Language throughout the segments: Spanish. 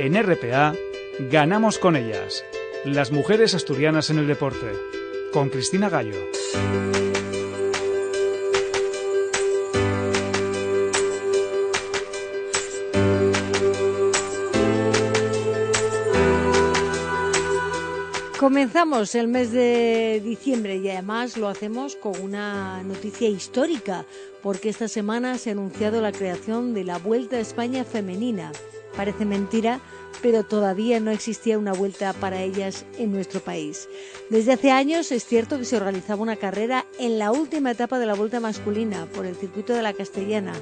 En RPA, ganamos con ellas. Las mujeres asturianas en el deporte. Con Cristina Gallo. Comenzamos el mes de diciembre y además lo hacemos con una noticia histórica, porque esta semana se ha anunciado la creación de la Vuelta a España femenina. Parece mentira, pero todavía no existía una vuelta para ellas en nuestro país. Desde hace años es cierto que se organizaba una carrera en la última etapa de la Vuelta masculina por el circuito de la Castellana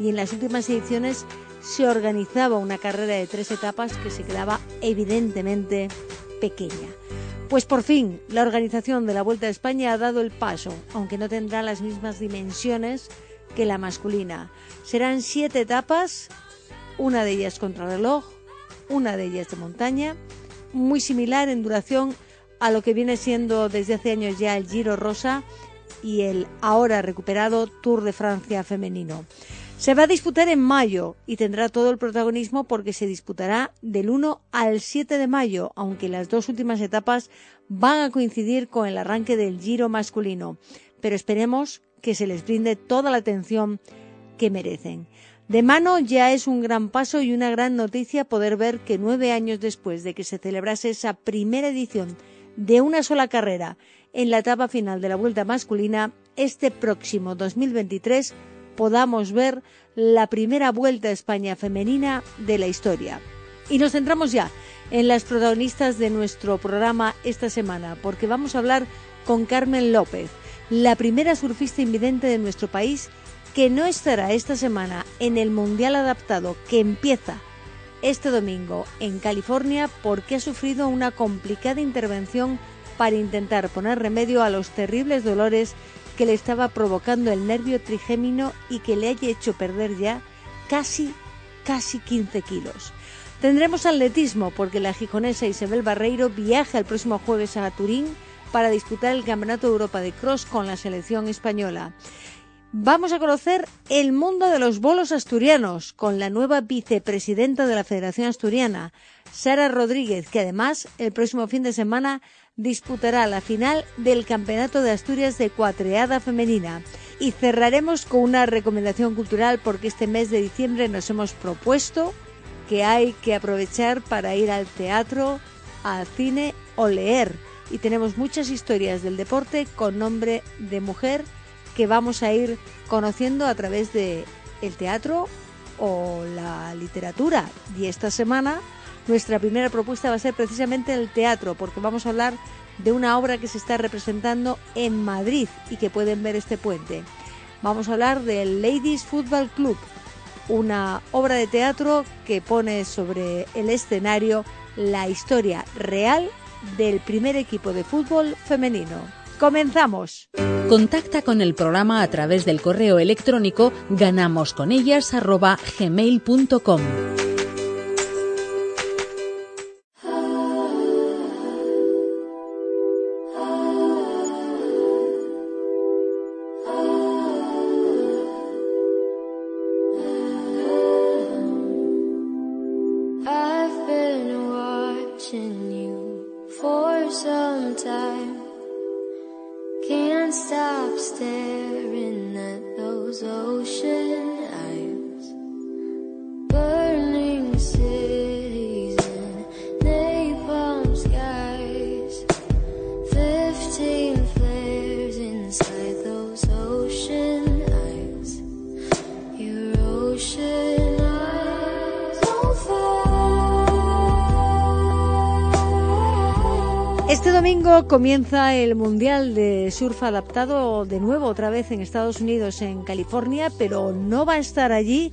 y en las últimas ediciones se organizaba una carrera de tres etapas que se quedaba evidentemente pequeña. Pues por fin, la organización de la Vuelta a España ha dado el paso, aunque no tendrá las mismas dimensiones que la masculina. Serán siete etapas, una de ellas contrarreloj, una de ellas de montaña, muy similar en duración a lo que viene siendo desde hace años ya el Giro Rosa y el ahora recuperado Tour de Francia femenino. Se va a disputar en mayo y tendrá todo el protagonismo porque se disputará del 1 al 7 de mayo, aunque las dos últimas etapas van a coincidir con el arranque del Giro masculino. Pero esperemos que se les brinde toda la atención que merecen. De mano ya es un gran paso y una gran noticia poder ver que nueve años después de que se celebrase esa primera edición de una sola carrera en la etapa final de la Vuelta masculina, este próximo 2023 podamos ver la primera Vuelta a España femenina de la historia. Y nos centramos ya en las protagonistas de nuestro programa esta semana, porque vamos a hablar con Carmen López, la primera surfista invidente de nuestro país que no estará esta semana en el Mundial Adaptado que empieza este domingo en California porque ha sufrido una complicada intervención para intentar poner remedio a los terribles dolores que le estaba provocando el nervio trigémino y que le haya hecho perder ya casi, casi 15 kilos. Tendremos atletismo porque la gijonesa Isabel Barreiro viaja el próximo jueves a Turín para disputar el Campeonato de Europa de Cross con la selección española. Vamos a conocer el mundo de los bolos asturianos con la nueva vicepresidenta de la Federación Asturiana, Sara Rodríguez, que además el próximo fin de semana disputará la final del Campeonato de Asturias de Cuatreada Femenina. Y cerraremos con una recomendación cultural porque este mes de diciembre nos hemos propuesto que hay que aprovechar para ir al teatro, al cine o leer. Y tenemos muchas historias del deporte con nombre de mujer que vamos a ir conociendo a través de el teatro o la literatura. Y esta semana nuestra primera propuesta va a ser precisamente el teatro, porque vamos a hablar de una obra que se está representando en Madrid y que pueden ver este puente. Vamos a hablar del Ladies Football Club, una obra de teatro que pone sobre el escenario la historia real del primer equipo de fútbol femenino. Comenzamos. Contacta con el programa a través del correo electrónico ganamosconellas@gmail.com. I've been watching you for some time. Stop staring at those ocean domingo comienza el Mundial de Surf Adaptado de nuevo otra vez en Estados Unidos, en California, pero no va a estar allí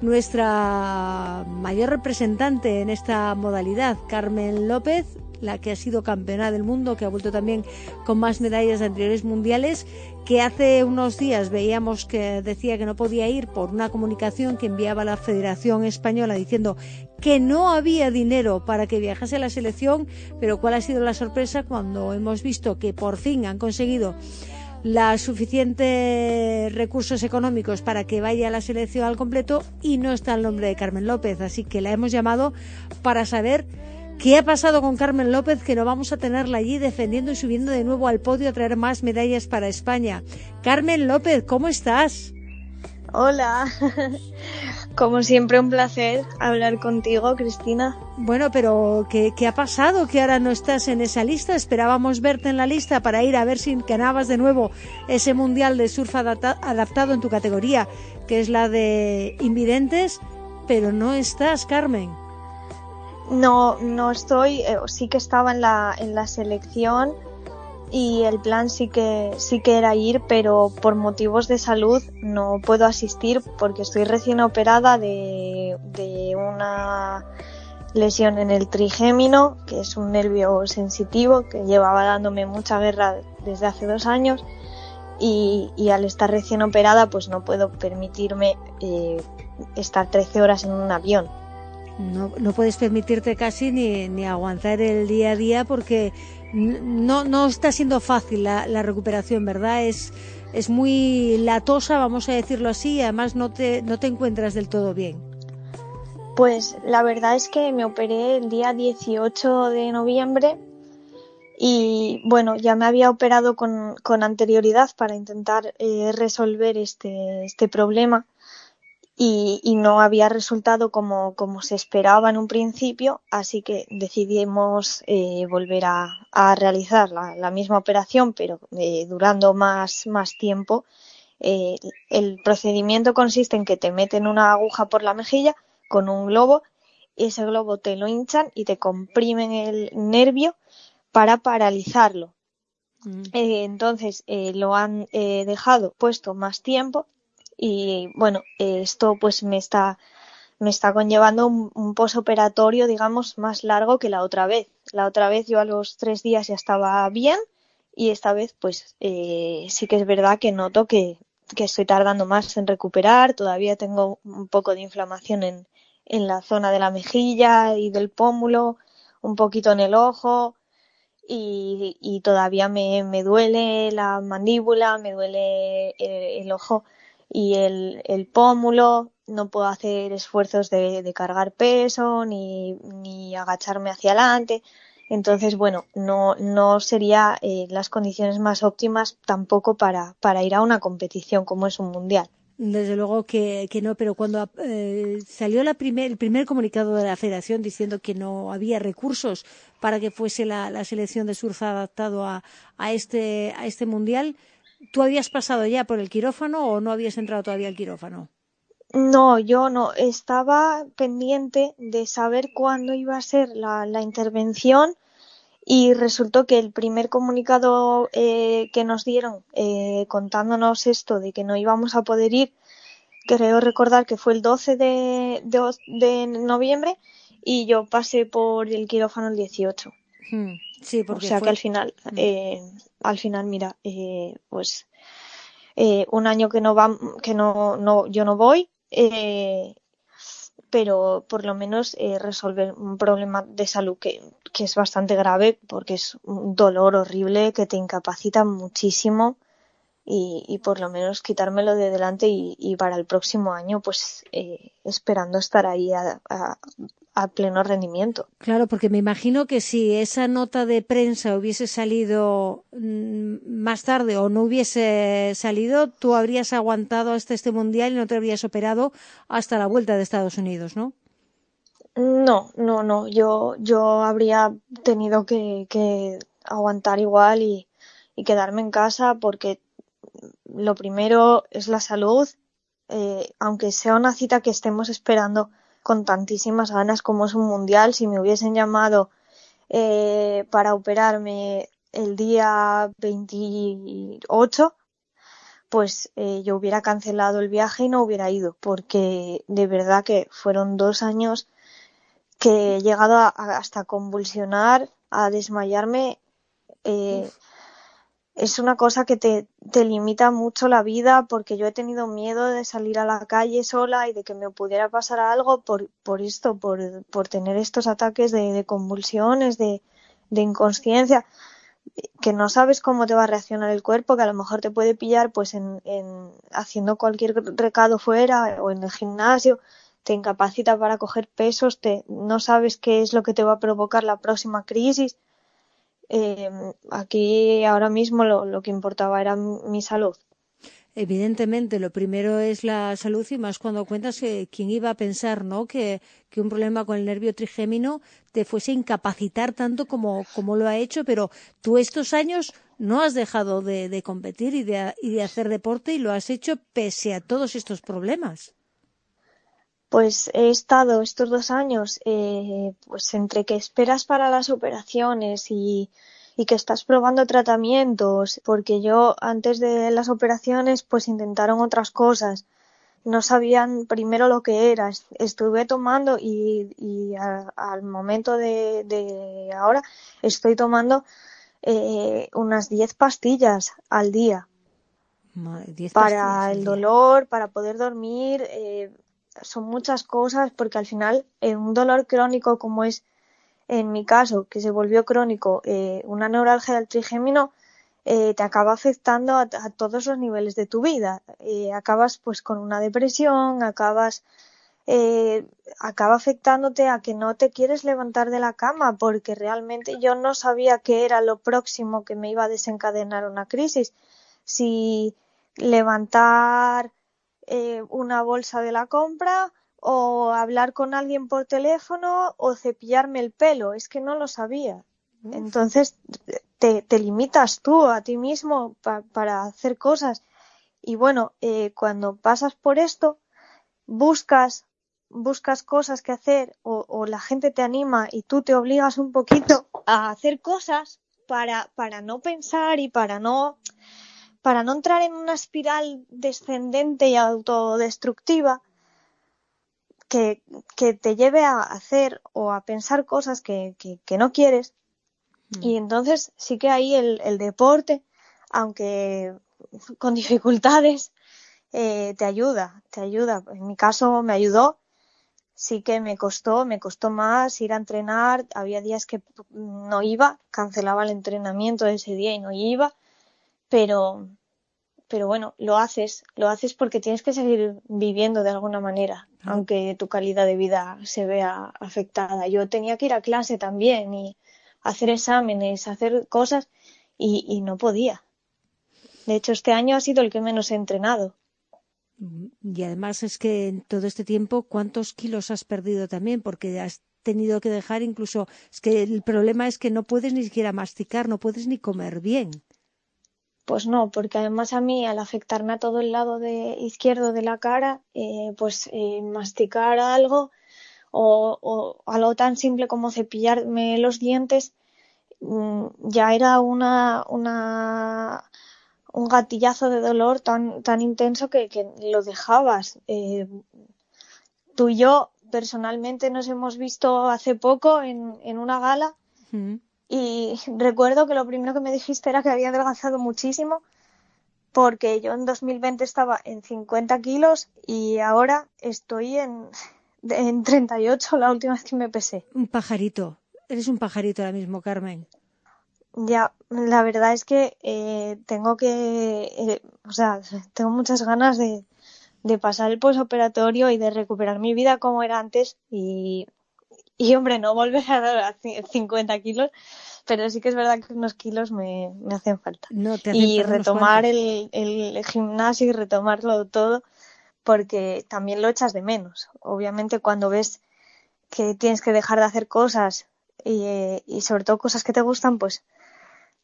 nuestra mayor representante en esta modalidad, Carmen López, la que ha sido campeona del mundo, que ha vuelto también con más medallas de anteriores mundiales, que hace unos días veíamos que decía que no podía ir por una comunicación que enviaba la Federación Española diciendo que no había dinero para que viajase a la selección, pero cuál ha sido la sorpresa cuando hemos visto que por fin han conseguido los suficientes recursos económicos para que vaya la selección al completo y no está el nombre de Carmen López. Así que la hemos llamado para saber qué ha pasado con Carmen López, que no vamos a tenerla allí defendiendo y subiendo de nuevo al podio a traer más medallas para España. Carmen López, ¿cómo estás? Hola, como siempre un placer hablar contigo, Cristina. Bueno, pero ¿qué, ¿qué, ha pasado que ahora no estás en esa lista? Esperábamos verte en la lista para ir a ver si ganabas de nuevo ese mundial de surf adapta adaptado en tu categoría, que es la de invidentes, pero no estás, Carmen. No, no estoy, eh, sí que estaba en la, en la selección y el plan sí que sí que era ir, pero por motivos de salud no puedo asistir porque estoy recién operada de, de una lesión en el trigémino, que es un nervio sensitivo que llevaba dándome mucha guerra desde hace dos años y, y al estar recién operada pues no puedo permitirme eh, estar 13 horas en un avión. No, no puedes permitirte casi ni, ni aguantar el día a día porque no, no está siendo fácil la, la, recuperación, ¿verdad? Es, es muy latosa, vamos a decirlo así, y además no te, no te encuentras del todo bien. Pues la verdad es que me operé el día 18 de noviembre y bueno, ya me había operado con, con anterioridad para intentar eh, resolver este, este problema y, y, no había resultado como, como se esperaba en un principio, así que decidimos eh, volver a, a realizar la, la, misma operación, pero eh, durando más, más tiempo. Eh, el procedimiento consiste en que te meten una aguja por la mejilla con un globo, y ese globo te lo hinchan y te comprimen el nervio para paralizarlo. Mm. entonces lo han dejado puesto más tiempo y bueno, esto pues me está, me está conllevando un, posoperatorio, digamos, más largo que la otra vez. La otra vez yo a los tres días ya estaba bien y esta vez pues eh, sí que es verdad que noto que, que estoy tardando más en recuperar, todavía tengo un poco de inflamación en, en la zona de la mejilla y del pómulo, un poquito en el ojo y, todavía me, me duele la mandíbula, me duele el, el ojo y el, el pómulo, no puedo hacer esfuerzos de, de cargar peso ni, ni, agacharme hacia adelante. Entonces, bueno, no, no sería eh, las condiciones más óptimas tampoco para, para ir a una competición como es un mundial. Desde luego que, que no, pero cuando eh, salió la primer, el primer comunicado de la Federación diciendo que no había recursos para que fuese la, la selección de surf adaptado a, a, este, a este mundial, ¿Tú habías pasado ya por el quirófano o no habías entrado todavía al quirófano? No, yo no. Estaba pendiente de saber cuándo iba a ser la, la intervención y resultó que el primer comunicado eh, que nos dieron eh, contándonos esto de que no íbamos a poder ir, creo recordar que fue el 12 de, de, de noviembre y yo pasé por el quirófano el 18. Hmm. Sí, porque o sea fue... que al final, eh, al final, mira, eh, pues eh, un año que no va, que no, no, yo no voy, eh, pero por lo menos eh, resolver un problema de salud que, que es bastante grave porque es un dolor horrible que te incapacita muchísimo y, y por lo menos quitármelo de delante y, y para el próximo año pues eh, esperando estar ahí a, a, a pleno rendimiento. Claro, porque me imagino que si esa nota de prensa hubiese salido mm, más tarde o no hubiese salido, tú habrías aguantado hasta este mundial y no te habrías operado hasta la vuelta de Estados Unidos, ¿no? No, no, no. Yo, yo habría tenido que, que aguantar igual y, y, quedarme en casa porque lo primero es la salud. Eh, aunque sea una cita que estemos esperando con tantísimas ganas como es un mundial. Si me hubiesen llamado eh, para operarme el día 28, pues eh, yo hubiera cancelado el viaje y no hubiera ido, porque de verdad que fueron dos años que he llegado a, hasta convulsionar, a desmayarme. Eh, es una cosa que te, te, limita mucho la vida porque yo he tenido miedo de salir a la calle sola y de que me pudiera pasar algo por, por esto, por, por tener estos ataques de, convulsiones, de, de, inconsciencia. que no sabes cómo te va a reaccionar el cuerpo, que a lo mejor te puede pillar pues en, en haciendo cualquier recado fuera o en el gimnasio, te incapacita para coger pesos, te, no sabes qué es lo que te va a provocar la próxima crisis. Eh, aquí ahora mismo lo, lo que importaba era mi salud. Evidentemente, lo primero es la salud y más cuando cuentas que quién iba a pensar, ¿no? Que, que un problema con el nervio trigémino te fuese a incapacitar tanto como, como lo ha hecho, pero tú estos años no has dejado de, de competir y de, y de hacer deporte y lo has hecho pese a todos estos problemas. Pues he estado estos dos años, eh, pues entre que esperas para las operaciones y, y que estás probando tratamientos, porque yo antes de las operaciones pues intentaron otras cosas, no sabían primero lo que era, estuve tomando y, y a, al momento de, de, ahora estoy tomando eh, unas 10 pastillas al día. Madre, para pastillas el dolor, para poder dormir, eh, son muchas cosas porque al final eh, un dolor crónico como es en mi caso, que se volvió crónico, eh, una neuralgia del trigémino, eh, te acaba afectando a, todos los niveles de tu vida. Eh, acabas pues con una depresión, acabas acaba afectándote a que no te quieres levantar de la cama porque realmente yo no sabía qué era lo próximo que me iba a desencadenar una crisis. Si levantar eh, una bolsa de la compra o hablar con alguien por teléfono o cepillarme el pelo. Es que no lo sabía. Entonces te, te limitas tú a ti mismo pa, para hacer cosas. Y bueno, eh, cuando pasas por esto, buscas, buscas cosas que hacer o, o, la gente te anima y tú te obligas un poquito a hacer cosas para, para no pensar y para no, para no entrar en una espiral descendente y autodestructiva que, que te lleve a hacer o a pensar cosas que, que, que no quieres. Mm. Y entonces sí que ahí el, el deporte, aunque con dificultades, eh, te ayuda, te ayuda. En mi caso me ayudó, sí que me costó, me costó más ir a entrenar. Había días que no iba, cancelaba el entrenamiento de ese día y no iba, pero, pero bueno, lo haces, lo haces porque tienes que seguir viviendo de alguna manera, ah. aunque tu calidad de vida se vea afectada. Yo tenía que ir a clase también y hacer exámenes, hacer cosas y, y no podía. De hecho, este año ha sido el que menos he entrenado. Y además es que en todo este tiempo, ¿cuántos kilos has perdido también? Porque has tenido que dejar incluso, es que el problema es que no puedes ni siquiera masticar, no puedes ni comer bien. Pues no, porque además a mí al afectarme a todo el lado de izquierdo de la cara, eh, pues eh, masticar algo o, algo tan simple como cepillarme los dientes mmm, ya era una, una un gatillazo de dolor tan, tan intenso que, que lo dejabas. Eh, tú y yo personalmente nos hemos visto hace poco en, en una gala mm. Y recuerdo que lo primero que me dijiste era que había adelgazado muchísimo porque yo en 2020 estaba en 50 kilos y ahora estoy en, en 38 la última vez que me pesé. Un pajarito. Eres un pajarito ahora mismo, Carmen. Ya, la verdad es que eh, tengo que, eh, o sea, tengo muchas ganas de, de pasar el posoperatorio y de recuperar mi vida como era antes y, y hombre, no volver a dar a 50 kilos, pero sí que es verdad que unos kilos me, me hacen falta. No, te hacen y retomar el, el gimnasio y retomarlo todo, porque también lo echas de menos. Obviamente cuando ves que tienes que dejar de hacer cosas y, eh, y sobre todo cosas que te gustan, pues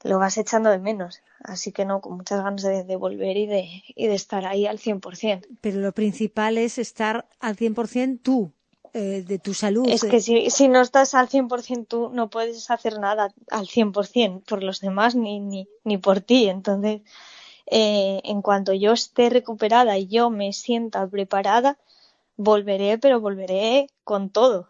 lo vas echando de menos. Así que no, con muchas ganas de, de volver y de, y de estar ahí al 100%. Pero lo principal es estar al 100% tú, eh, de tu salud. Es que si, si no estás al 100% tú, no puedes hacer nada al 100% por los demás ni, ni, ni por ti. Entonces, eh, en cuanto yo esté recuperada y yo me sienta preparada, volveré, pero volveré con todo.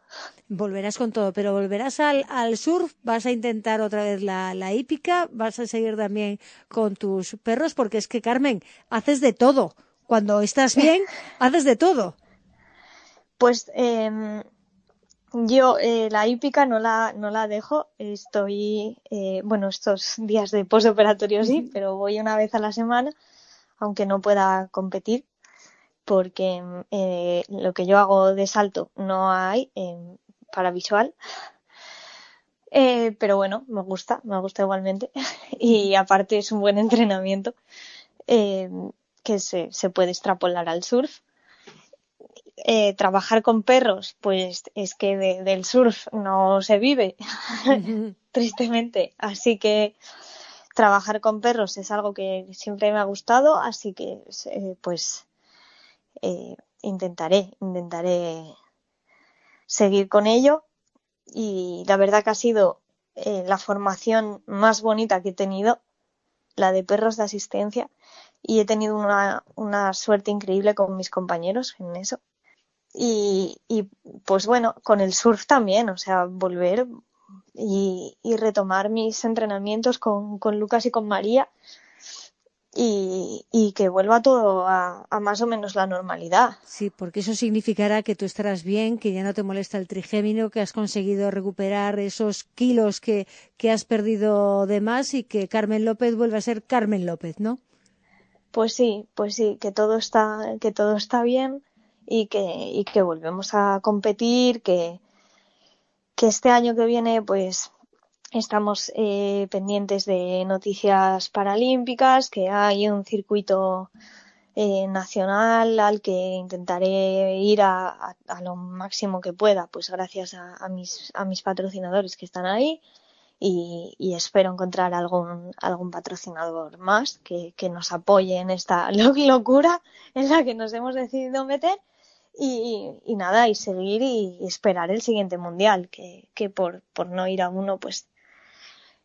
Volverás con todo, pero volverás al, al surf, vas a intentar otra vez la, la hípica, vas a seguir también con tus perros, porque es que, Carmen, haces de todo. Cuando estás bien, haces de todo. Pues eh, Yo eh, la hípica no la, no la dejo. Estoy, eh, bueno, estos días de postoperatorio sí, pero voy una vez a la semana, aunque no pueda competir, porque eh, lo que yo hago de salto no hay eh, para visual. Eh, pero bueno, me gusta, me gusta igualmente. Y aparte es un buen entrenamiento que se, se puede extrapolar al surf. Eh, trabajar con perros, pues es que de- del surf no se vive, tristemente. Así que trabajar con perros es algo que siempre me ha gustado, así que eh, pues eh, intentaré, intentaré seguir con ello. Y la verdad que ha sido eh, la formación más bonita que he tenido, la de perros de asistencia, y he tenido una, una suerte increíble con mis compañeros en eso. Y, y pues bueno, con el surf también, o sea, volver y, y retomar mis entrenamientos con, con Lucas y con María y, y que vuelva todo a, a más o menos la normalidad. Sí, porque eso significará que tú estarás bien, que ya no te molesta el trigémino, que has conseguido recuperar esos kilos que, que has perdido de más y que Carmen López vuelva a ser Carmen López, ¿no? Pues sí, pues sí, que todo está, que todo está bien y que, y que volvemos a competir, que, que este año que viene, pues estamos eh, pendientes de noticias paralímpicas, que hay un circuito eh, nacional al que intentaré ir a, a, lo máximo que pueda, pues gracias a, a, mis, a mis patrocinadores que están ahí y, y espero encontrar algún, algún patrocinador más que, que nos apoye en esta lo- locura en la que nos hemos decidido meter y, y nada, y seguir y, esperar el siguiente mundial, que, que por, por no ir a uno, pues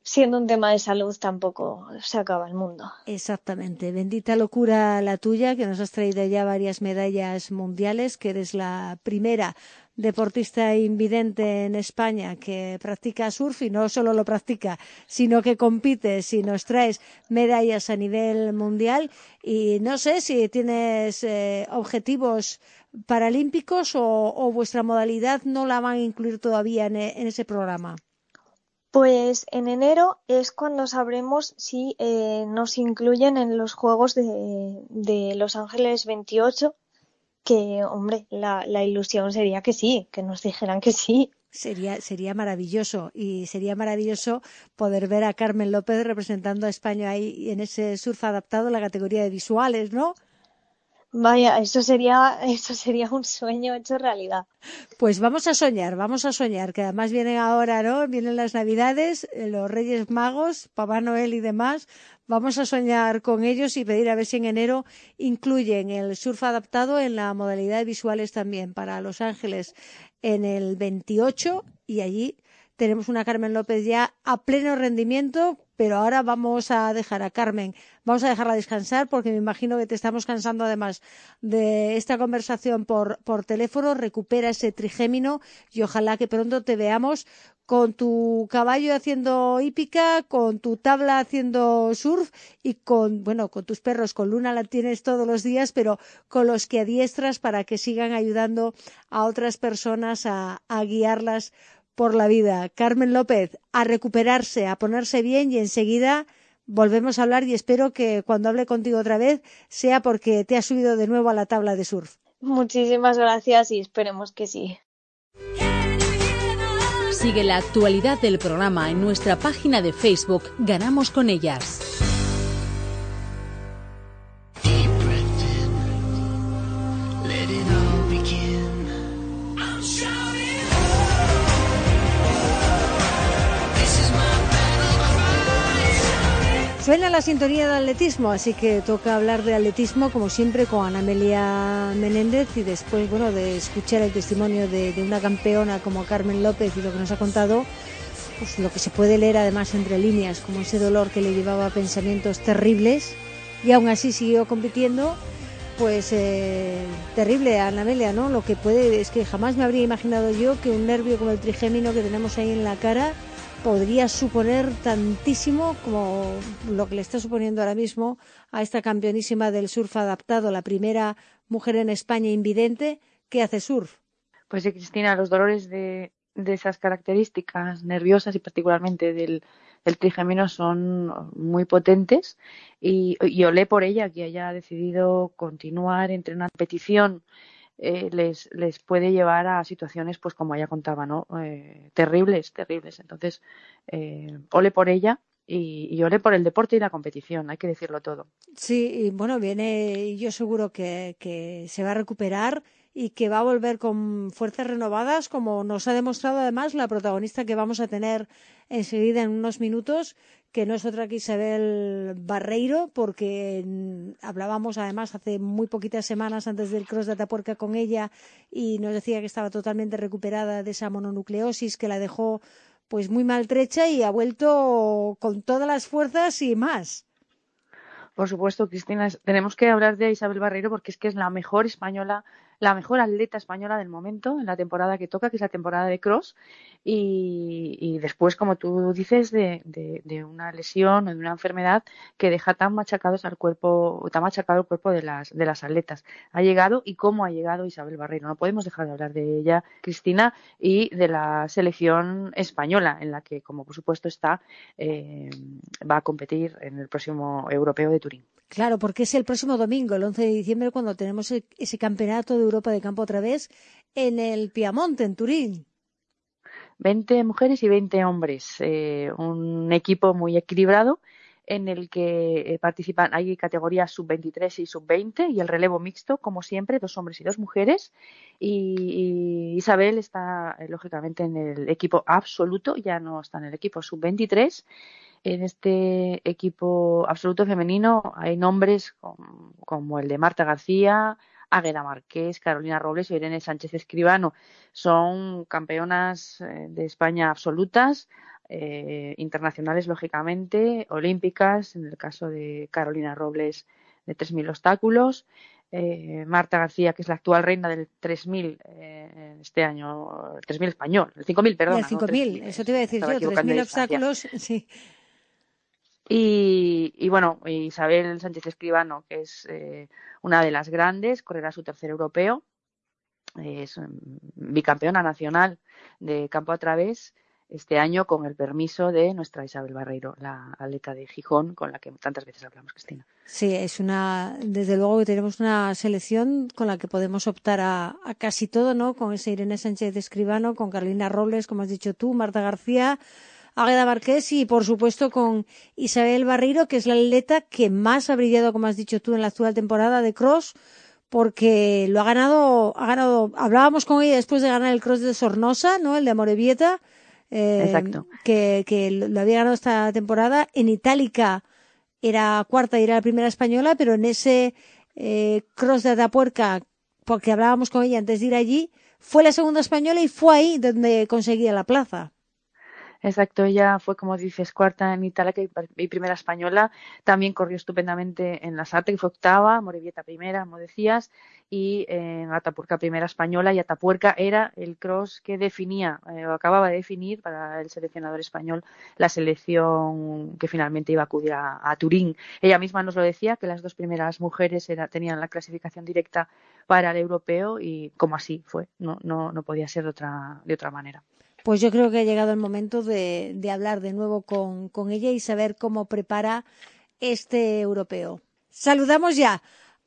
siendo un tema de salud tampoco se acaba el mundo. Exactamente. Bendita locura la tuya, que nos has traído ya varias medallas mundiales, que eres la primera deportista invidente en España que practica surf y no solo lo practica, sino que compite si nos traes medallas a nivel mundial. Y no sé si tienes eh, objetivos paralímpicos o, o vuestra modalidad no la van a incluir todavía en, e- en ese programa. Pues en enero es cuando sabremos si eh, nos incluyen en los Juegos de, de Los Ángeles 28, que, hombre, la, la ilusión sería que sí, que nos dijeran que sí. Sería, sería maravilloso y sería maravilloso poder ver a Carmen López representando a España ahí en ese surf adaptado en la categoría de visuales, ¿no? Vaya, eso sería, eso sería un sueño hecho realidad. Pues vamos a soñar, vamos a soñar, que además vienen ahora, ¿no? Vienen las Navidades, eh, los Reyes Magos, Papá Noel y demás. Vamos a soñar con ellos y pedir a ver si en enero incluyen el surf adaptado en la modalidad de visuales también para Los Ángeles en el 28 y allí tenemos una Carmen López ya a pleno rendimiento, pero ahora vamos a dejar a Carmen, vamos a dejarla descansar porque me imagino que te estamos cansando además de esta conversación por, por teléfono. Recupera ese trigémino y ojalá que pronto te veamos con tu caballo haciendo hípica, con tu tabla haciendo surf y con, bueno, con tus perros, con Luna la tienes todos los días, pero con los que adiestras para que sigan ayudando a otras personas a, a guiarlas por la vida. Carmen López, a recuperarse, a ponerse bien y enseguida volvemos a hablar y espero que cuando hable contigo otra vez sea porque te has subido de nuevo a la tabla de surf. Muchísimas gracias y esperemos que sí. Sigue la actualidad del programa en nuestra página de Facebook Ganamos con ellas. La sintonía de atletismo, así que toca hablar de atletismo como siempre con Anamelia Menéndez y después, bueno, de escuchar el testimonio de, una campeona como Carmen López y lo que nos ha contado, pues lo que se puede leer además entre líneas, como ese dolor que le llevaba a pensamientos terribles y aún así siguió compitiendo. Pues eh, terrible, Anamelia, ¿no? Lo que puede es que jamás me habría imaginado yo que un nervio como el trigémino que tenemos ahí en la cara podría suponer tantísimo como lo que le está suponiendo ahora mismo a esta campeonísima del surf adaptado, la primera mujer en España invidente que hace surf. Pues sí, Cristina, los dolores de, de esas características nerviosas y particularmente del, del trigémino son muy potentes y, y olé por ella que haya decidido continuar entre una petición eh, les, les puede llevar a situaciones, pues como ella contaba, ¿no? Eh, terribles, terribles. Entonces, eh, ole por ella y, y ole por el deporte y la competición, hay que decirlo todo. Sí, y bueno, viene, yo seguro que, que se va a recuperar y que va a volver con fuerzas renovadas, como nos ha demostrado además la protagonista que vamos a tener enseguida en unos minutos, que no es otra que Isabel Barreiro, porque mm, hablábamos además hace muy poquitas semanas antes del cross de Atapuerca con ella y nos decía que estaba totalmente recuperada de esa mononucleosis que la dejó pues muy maltrecha y ha vuelto con todas las fuerzas y más. Por supuesto, Cristina, tenemos que hablar de Isabel Barreiro porque es que es la mejor española, la mejor atleta española del momento en la temporada que toca, que es la temporada de cross. Y, después, como tú dices, de, de- de una lesión o de una enfermedad que deja tan machacados al cuerpo, tan machacado el cuerpo de las, de las atletas. Ha llegado y cómo ha llegado Isabel Barreiro. No podemos dejar de hablar de ella, Cristina, y de la selección española, en la que, como por supuesto está, eh, va a competir en el próximo europeo de Turín. Claro, porque es el próximo domingo, el 11 de diciembre, cuando tenemos e- ese campeonato de Europa de campo otra vez en el Piamonte, en Turín. 20 mujeres y 20 hombres, eh, un equipo muy equilibrado en el que eh, participan, hay categorías sub-23 y sub-20 y el relevo mixto, como siempre, dos hombres y dos mujeres. Y, y Isabel está, eh, lógicamente, en el equipo absoluto, ya no está en el equipo sub-23. En este equipo absoluto femenino hay nombres como, como el de Marta García, Águeda Marqués, Carolina Robles y Irene Sánchez Escribano. Son campeonas eh, de España absolutas, eh, internacionales, lógicamente, olímpicas, en el caso de Carolina Robles de 3.000 obstáculos. Eh, Marta García, que es la actual reina del 3.000 eh, este año, el 3.000 español, el 5.000, perdón. el 5.000, eso te iba a decir yo, equivocando 3.000 de distancia. obstáculos, sí. Y, y bueno, Isabel Sánchez Escribano, que es eh, una de las grandes, correrá su tercer europeo, es mm, bicampeona nacional de campo a través este año con el permiso de nuestra Isabel Barreiro, la atleta de Gijón, con la que tantas veces hablamos, Cristina. Sí, es una, desde luego que tenemos una selección con la que podemos optar a, a casi todo, ¿no? Con ese Irene Sánchez Escribano, con Carolina Robles, como has dicho tú, Marta García, Águeda Marqués y, por supuesto, con Isabel Barreiro, que es la atleta que más ha brillado, como has dicho tú, en la actual temporada de cross, porque lo ha ganado, ha ganado, hablábamos con ella después de ganar el cross de Sornosa, ¿no? El de Amorebieta, eh, Exacto. que, que lo había ganado esta temporada. En Itálica era cuarta y era la primera española, pero en ese eh, cross de Atapuerca, porque hablábamos con ella antes de ir allí, fue la segunda española y fue ahí donde conseguía la plaza. Exacto, ella fue, como dices, cuarta en Italia y primera española. También corrió estupendamente en la Sarte, que fue octava, Morevieta primera, como decías, y en Atapuerca primera española. Y Atapuerca era el cross que definía, eh, o acababa de definir para el seleccionador español, la selección que finalmente iba a acudir a, a Turín. Ella misma nos lo decía, que las dos primeras mujeres era, tenían la clasificación directa para el europeo y como así fue, no, no, no podía ser de otra, de otra manera. Pues yo creo que ha llegado el momento de, de hablar de nuevo con, con, ella y saber cómo prepara este europeo. Saludamos ya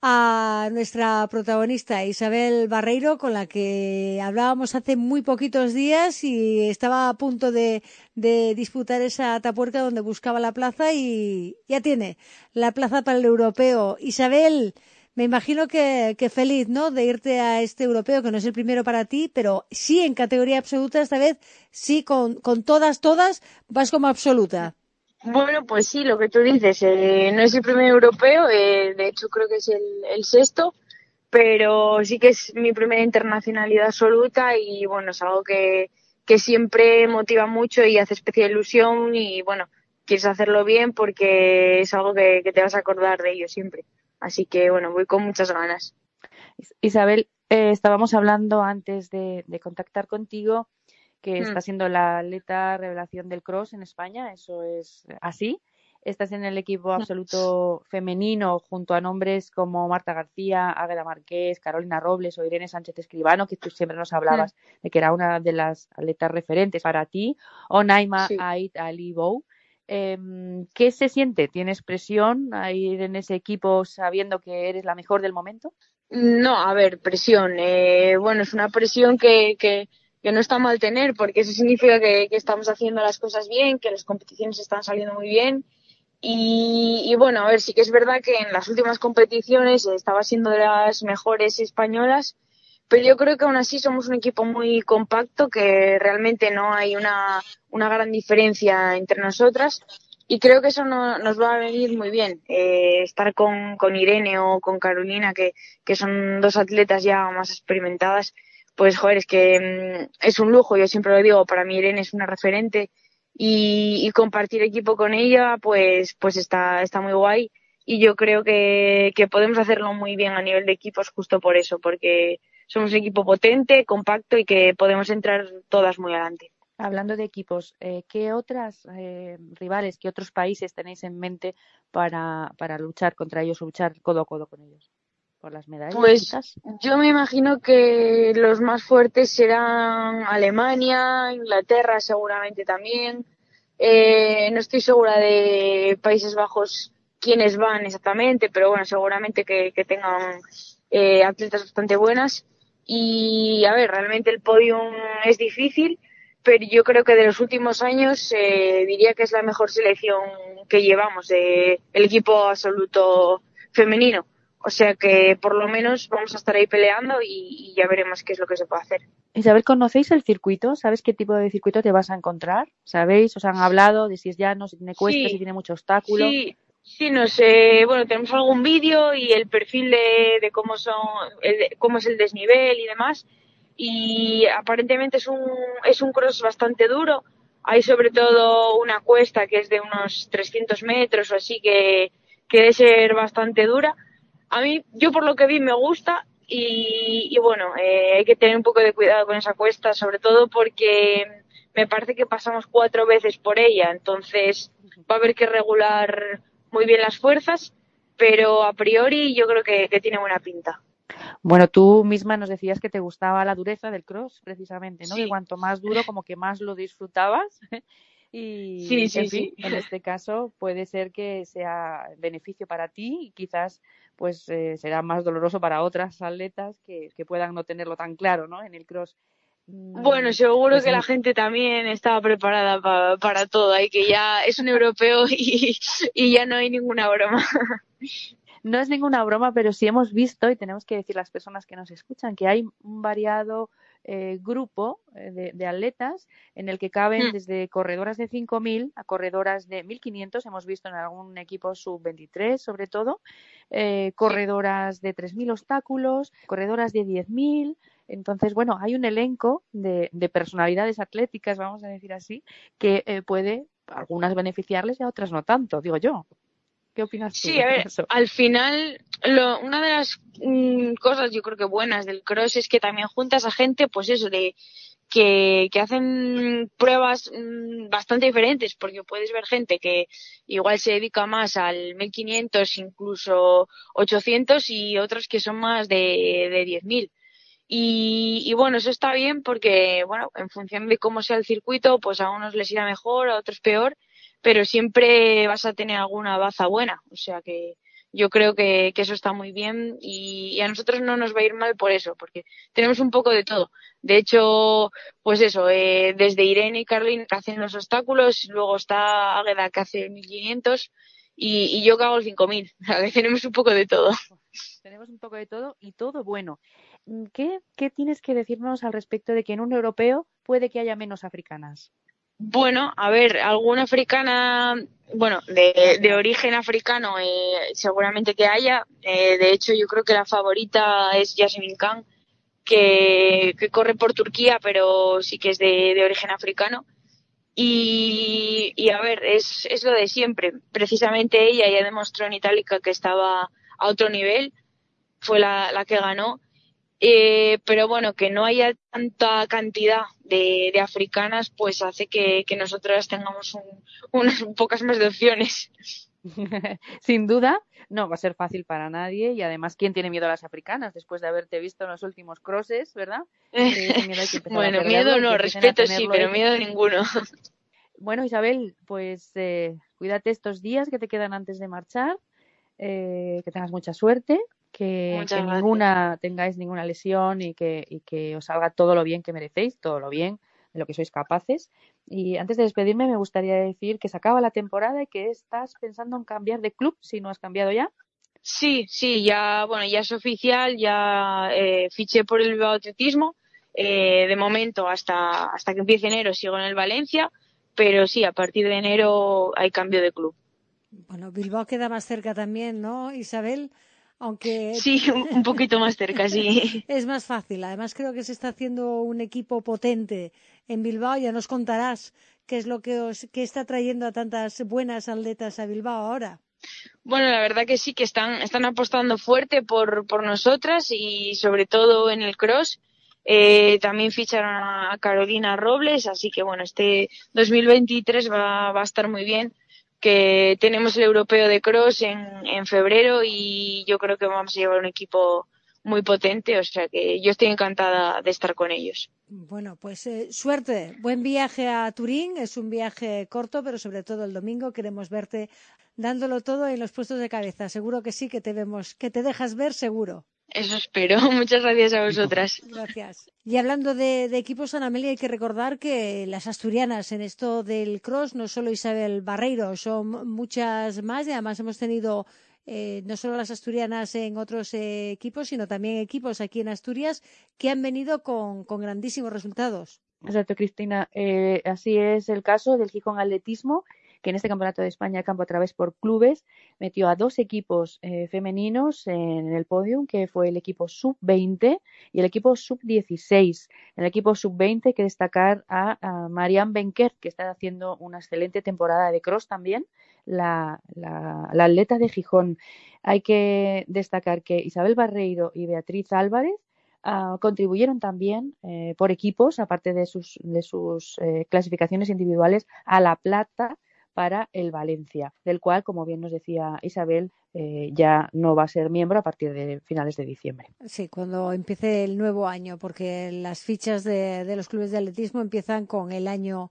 a nuestra protagonista Isabel Barreiro, con la que hablábamos hace muy poquitos días y estaba a punto de, de disputar esa tapuerca donde buscaba la plaza y ya tiene la plaza para el europeo. Isabel, me imagino que, que, feliz, ¿no? De irte a este europeo, que no es el primero para ti, pero sí en categoría absoluta esta vez, sí con, todas, todas, vas como absoluta. Bueno, pues sí, lo que tú dices, eh, no es el primer europeo, eh, de hecho creo que es el, el, sexto, pero sí que es mi primera internacionalidad absoluta y bueno, es algo que, siempre motiva mucho y hace especial ilusión y bueno, quieres hacerlo bien porque es algo que te vas a acordar de ello siempre. Así que bueno, voy con muchas ganas. Isabel, eh, estábamos hablando antes de, de contactar contigo que mm. está siendo la atleta revelación del cross en España, eso es así. Estás en el equipo absoluto femenino junto a nombres como Marta García, Águeda Marqués, Carolina Robles o Irene Sánchez Escribano, que tú siempre nos hablabas de que era una de las atletas referentes para ti, o Naima Sí. Ait Ali Bou. Em, ¿Qué se siente? ¿Tienes presión a ir en ese equipo sabiendo que eres la mejor del momento? No, a ver, presión. Eh, bueno, es una presión que, que, que no está mal tener, porque eso significa que, que estamos haciendo las cosas bien, que las competiciones están saliendo muy bien. Y, y bueno, a ver, sí que es verdad que en las últimas competiciones estaba siendo de las mejores españolas, pero yo creo que aún así somos un equipo muy compacto, que realmente no hay una, una gran diferencia entre nosotras. Y creo que eso no- nos va a venir muy bien. Eh, estar con, con Irene o con Carolina, que, que son dos atletas ya más experimentadas, pues joder, es que mm, es un lujo, yo siempre lo digo, para mí Irene es una referente y, y compartir equipo con ella, pues, pues está, está muy guay. Y yo creo que, que podemos hacerlo muy bien a nivel de equipos justo por eso, porque somos un equipo potente, compacto y que podemos entrar todas muy adelante. Hablando de equipos, eh, ¿qué otras eh, rivales, qué otros países tenéis en mente para, para luchar contra ellos o luchar codo a codo con ellos? ¿Por las medallas? Pues quizás? yo me imagino que los más fuertes serán Alemania, Inglaterra seguramente también. Eh, no estoy segura de Países Bajos quiénes van exactamente, pero bueno, seguramente que, que tengan eh, atletas bastante buenas. Y a ver, realmente el podium es difícil, pero yo creo que de los últimos años eh, diría que es la mejor selección que llevamos, eh, el equipo absoluto femenino. O sea que por lo menos vamos a estar ahí peleando y, y ya veremos qué es lo que se puede hacer. Isabel, ¿conocéis el circuito? ¿Sabes qué tipo de circuito te vas a encontrar? ¿Sabéis? ¿Os han hablado de si es llano, si tiene cuesta, Sí. si tiene mucho obstáculo? Sí, sí, no sé, bueno, tenemos algún vídeo y el perfil de, de cómo son, el, cómo es el desnivel y demás. Y aparentemente es un, es un cross bastante duro. Hay sobre todo una cuesta que es de unos 300 metros o así que, que debe ser bastante dura. A mí, yo por lo que vi me gusta y, y bueno, eh, hay que tener un poco de cuidado con esa cuesta, sobre todo porque me parece que pasamos cuatro veces por ella, entonces va a haber que regular muy bien las fuerzas, pero a priori yo creo que, que tiene buena pinta. Bueno, tú misma nos decías que te gustaba la dureza del cross, precisamente, ¿no? Sí. Que cuanto más duro, como que más lo disfrutabas. Y, Sí, sí, en fin, sí. en este caso puede ser que sea beneficio para ti y quizás pues eh, será más doloroso para otras atletas que, que puedan no tenerlo tan claro, ¿no? En el cross. Mm, Bueno, seguro pues que la gente también estaba preparada pa- para todo y que ya es un europeo y, y ya no hay ninguna broma. No es ninguna broma, pero sí hemos visto, y tenemos que decir las personas que nos escuchan, que hay un variado eh, grupo eh, de, de atletas en el que caben Mm. desde corredoras de 5.000 a corredoras de 1.500. Hemos visto en algún equipo sub-23, sobre todo, eh, corredoras de 3.000 obstáculos, corredoras de 10.000. Entonces, bueno, hay un elenco de, de personalidades atléticas, vamos a decir así, que eh, puede algunas beneficiarles y a otras no tanto, digo yo. ¿Qué opinas tú Sí, a ver, eso? al final, lo, una de las mm, cosas yo creo que buenas del cross es que también juntas a gente, pues eso, de que, que hacen pruebas mm, bastante diferentes, porque puedes ver gente que igual se dedica más al 1500, incluso 800, y otros que son más de, de 10.000. Y, y bueno, eso está bien porque, bueno, en función de cómo sea el circuito, pues a unos les irá mejor, a otros peor, pero siempre vas a tener alguna baza buena. O sea que yo creo que, que eso está muy bien y, y a nosotros no nos va a ir mal por eso, porque tenemos un poco de todo. De hecho, pues eso, eh, desde Irene y Carolina que hacen los obstáculos, luego está Águeda que hace 1500 y, y yo que hago el 5000. O sea que tenemos un poco de todo. Tenemos un poco de todo y todo bueno. Mm, ¿Qué, tienes que decirnos al respecto de que en un europeo puede que haya menos africanas? Bueno, a ver, alguna africana, bueno, de, origen africano eh, seguramente que haya. Eh, de hecho, yo creo que la favorita es Yasmin Khan, que, corre por Turquía, pero sí que es de, origen africano. Y, a ver, es, lo de siempre. Precisamente ella ya demostró en Itálica que estaba a otro nivel, fue la que ganó. Eh, pero bueno, que no haya tanta cantidad de, de africanas, pues hace que, que nosotras tengamos un- unas pocas más de opciones. Sin duda, no va a ser fácil para nadie y además, ¿quién tiene miedo a las africanas después de haberte visto en los últimos crosses, verdad? Eh, miedo bueno, perderlo miedo no, respeto sí, pero y- miedo ninguno. Bueno, Isabel, pues eh, cuídate estos días que te quedan antes de marchar, eh, que tengas mucha suerte, que, ninguna tengáis ninguna lesión y que, y que os salga todo lo bien que merecéis, todo lo bien de lo que sois capaces. Y antes de despedirme, me gustaría decir que se acaba la temporada y que estás pensando en cambiar de club, si no has cambiado ya. Sí, sí, ya, bueno, ya es oficial, ya eh, fiché por el Bilbao Atletismo. Eh, de momento, hasta, hasta que empiece enero, sigo en el Valencia, pero sí, a partir de enero hay cambio de club. Bueno, Bilbao queda más cerca también, ¿no, Isabel? Aunque Sí, un, poquito más cerca, sí. es más fácil. Además, creo que se está haciendo un equipo potente en Bilbao. Ya nos contarás qué es lo que os qué está trayendo a tantas buenas atletas a Bilbao ahora. Bueno, la verdad que sí, que están, están apostando fuerte por, por nosotras y sobre todo en el cross. Eh, también ficharon a Carolina Robles, así que bueno, este 2023 va, va a estar muy bien. Que tenemos el europeo de cross en, en febrero y yo creo que vamos a llevar un equipo muy potente, o sea que yo estoy encantada de estar con ellos. Bueno, pues eh, suerte, buen viaje a Turín. Es un viaje corto, pero sobre todo el domingo queremos verte dándolo todo en los puestos de cabeza. Seguro que sí, que te vemos, que te dejas ver, seguro. Eso espero. Muchas gracias a vosotras. Gracias. Y hablando de, de equipos, Ana Amelia, hay que recordar que las asturianas en esto del cross, no solo Isabel Barreiro, son muchas más y además hemos tenido eh, no solo las asturianas en otros eh, equipos, sino también equipos aquí en Asturias que han venido con, con grandísimos resultados. Exacto, Cristina. Eh, así es el caso del Gijón Atletismo, que en este Campeonato de España campo a través por clubes metió a dos equipos eh, femeninos en el podium, que fue el equipo sub-20 y el equipo sub-16. En el equipo sub-20 hay que destacar a, a Marianne Benker, que está haciendo una excelente temporada de cross también, la, atleta de Gijón. Hay que destacar que Isabel Barreiro y Beatriz Álvarez Uh, contribuyeron también eh, por equipos, aparte de sus, de sus eh, clasificaciones individuales, a la plata para el Valencia, del cual, como bien nos decía Isabel, eh, ya no va a ser miembro a partir de finales de diciembre. Sí, cuando empiece el nuevo año, porque las fichas de, los clubes de atletismo empiezan con el año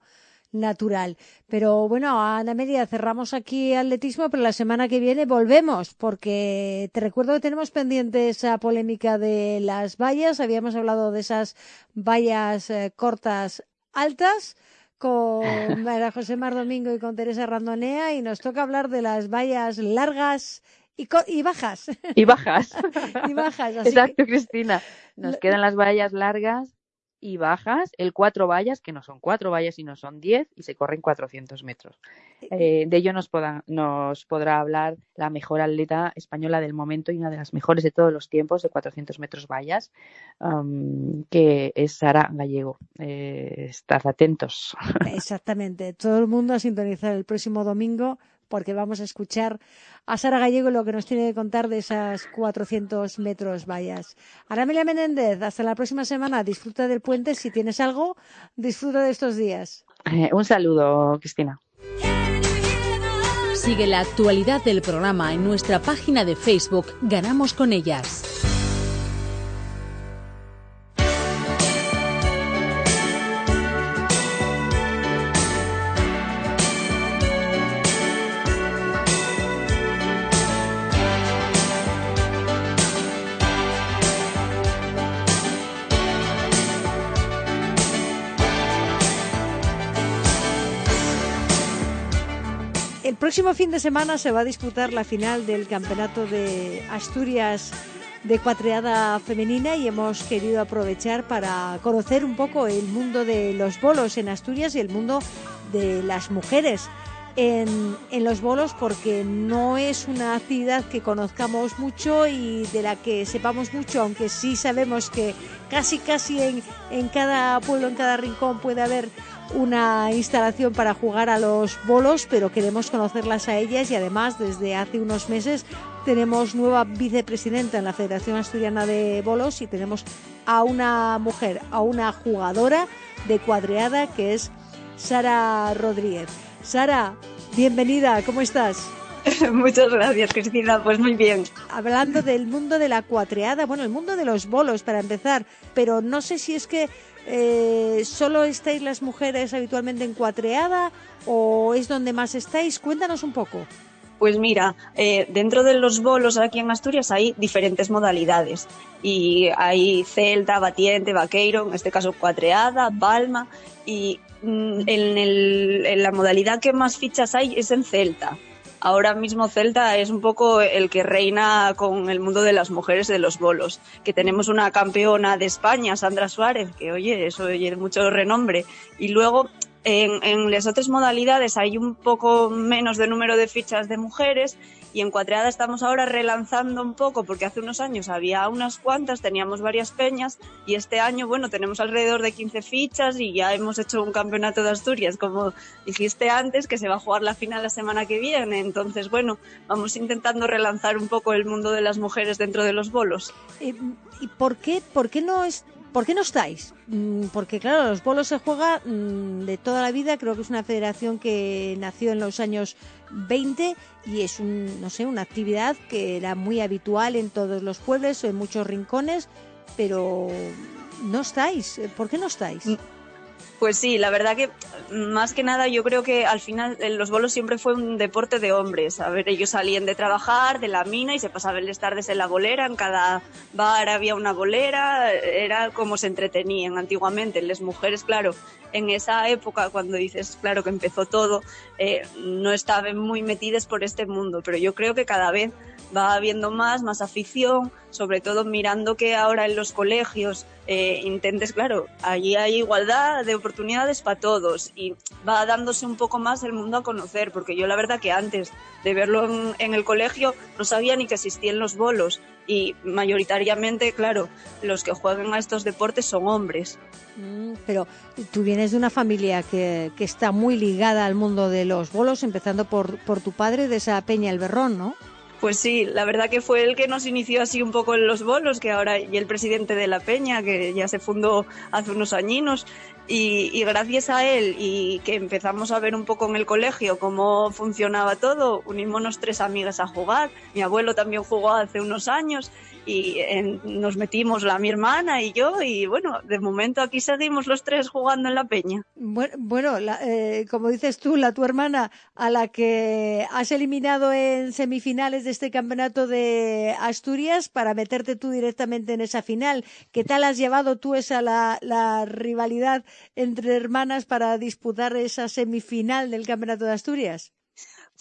natural. Pero bueno, Ana Media, cerramos aquí atletismo, pero la semana que viene volvemos, porque te recuerdo que tenemos pendiente esa polémica de las vallas. Habíamos hablado de esas vallas eh, cortas altas con María José Mar Domingo y con Teresa Randonea y nos toca hablar de las vallas largas y, y bajas. Y bajas. y bajas. Así Exacto, que... Cristina. Nos quedan las vallas largas y bajas, el cuatro vallas, que no son cuatro vallas, sino son diez, y se corren 400 metros. Eh, de ello nos, poda, nos podrá hablar la mejor atleta española del momento y una de las mejores de todos los tiempos de 400 metros vallas, um, que es Sara Gallego. Eh, estad atentos. Exactamente. Todo el mundo a sintonizar el próximo domingo porque vamos a escuchar a Sara Gallego lo que nos tiene que contar de esas 400 metros vallas. Aramelia Menéndez, hasta la próxima semana. Disfruta del puente. Si tienes algo, disfruta de estos días. Eh, un saludo, Cristina. Sigue la actualidad del programa en nuestra página de Facebook Ganamos con ellas. El próximo fin de semana se va a disputar la final del Campeonato de Asturias de cuatreada femenina y hemos querido aprovechar para conocer un poco el mundo de los bolos en Asturias y el mundo de las mujeres en, en, los bolos porque no es una actividad que conozcamos mucho y de la que sepamos mucho, aunque sí sabemos que casi casi en, en cada pueblo, en cada rincón puede haber una instalación para jugar a los bolos, pero queremos conocerlas a ellas y además desde hace unos meses tenemos nueva vicepresidenta en la Federación Asturiana de Bolos y tenemos a una mujer, a una jugadora de cuadreada que es Sara Rodríguez. Sara, bienvenida, ¿cómo estás? Muchas gracias, Cristina. Pues muy bien. Hablando del mundo de la cuatreada, bueno, el mundo de los bolos para empezar, pero no sé si es que eh, solo estáis las mujeres habitualmente en cuatreada o es donde más estáis. Cuéntanos un poco. Pues mira, eh, dentro de los bolos aquí en Asturias hay diferentes modalidades y hay celta, batiente, vaqueiro, en este caso cuatreada, palma y mm, en, el- en la modalidad que más fichas hay es en celta. Ahora mismo Celta es un poco el que reina con el mundo de las mujeres de los bolos, que tenemos una campeona de España, Sandra Suárez, que oye, eso oye mucho renombre, y luego en, las otras modalidades hay un poco menos de número de fichas de mujeres y en cuatreada estamos ahora relanzando un poco porque hace unos años había unas cuantas, teníamos varias peñas y este año, bueno, tenemos alrededor de 15 fichas y ya hemos hecho un campeonato de Asturias, como dijiste antes, que se va a jugar la final la semana que viene. Entonces, bueno, vamos intentando relanzar un poco el mundo de las mujeres dentro de los bolos. Eh, ¿Y por qué, por qué no es, por qué no estáis? Mm, Porque claro, los bolos se juega mm, de toda la vida. Creo que es una federación que nació en los años 20 y es un, no sé, una actividad que era muy habitual en todos los pueblos en muchos rincones, pero no estáis. ¿Por qué no estáis? Pues sí, la verdad que más que nada yo creo que al final eh, los bolos siempre fue un deporte de hombres. A ver, ellos salían de trabajar, de la mina y se pasaban las tardes en la bolera. En cada bar había una bolera. Era como se entretenían antiguamente. Las mujeres, claro, en esa época cuando dices, claro, que empezó todo, eh, no estaban muy metidas por este mundo. Pero yo creo que cada vez va habiendo más, más afición, sobre todo mirando que ahora en los colegios eh, intentes, claro, allí hay igualdad de oportunidades para todos y va dándose un poco más el mundo a conocer, porque yo la verdad que antes de verlo en, el colegio no sabía ni que existían los bolos y mayoritariamente, claro, los que juegan a estos deportes son hombres. Mm, Pero tú vienes de una familia que, que está muy ligada al mundo de los bolos, empezando por, por tu padre de esa Peña El Berrón, ¿no? Pues sí, la verdad que fue el que nos inició así un poco en los bolos, que ahora y el presidente de la Peña, que ya se fundó hace unos añinos, y, y gracias a él y que empezamos a ver un poco en el colegio cómo funcionaba todo, unimos tres amigas a jugar. Mi abuelo también jugó hace unos años y en- nos metimos la mi hermana y yo y bueno, de momento aquí seguimos los tres jugando en la Peña. Bueno, bueno la- eh, como dices tú, la tu hermana a la que has eliminado en semifinales de este campeonato de Asturias para meterte tú directamente en esa final. ¿Qué tal has llevado tú esa la, la rivalidad entre hermanas para disputar esa semifinal del campeonato de Asturias?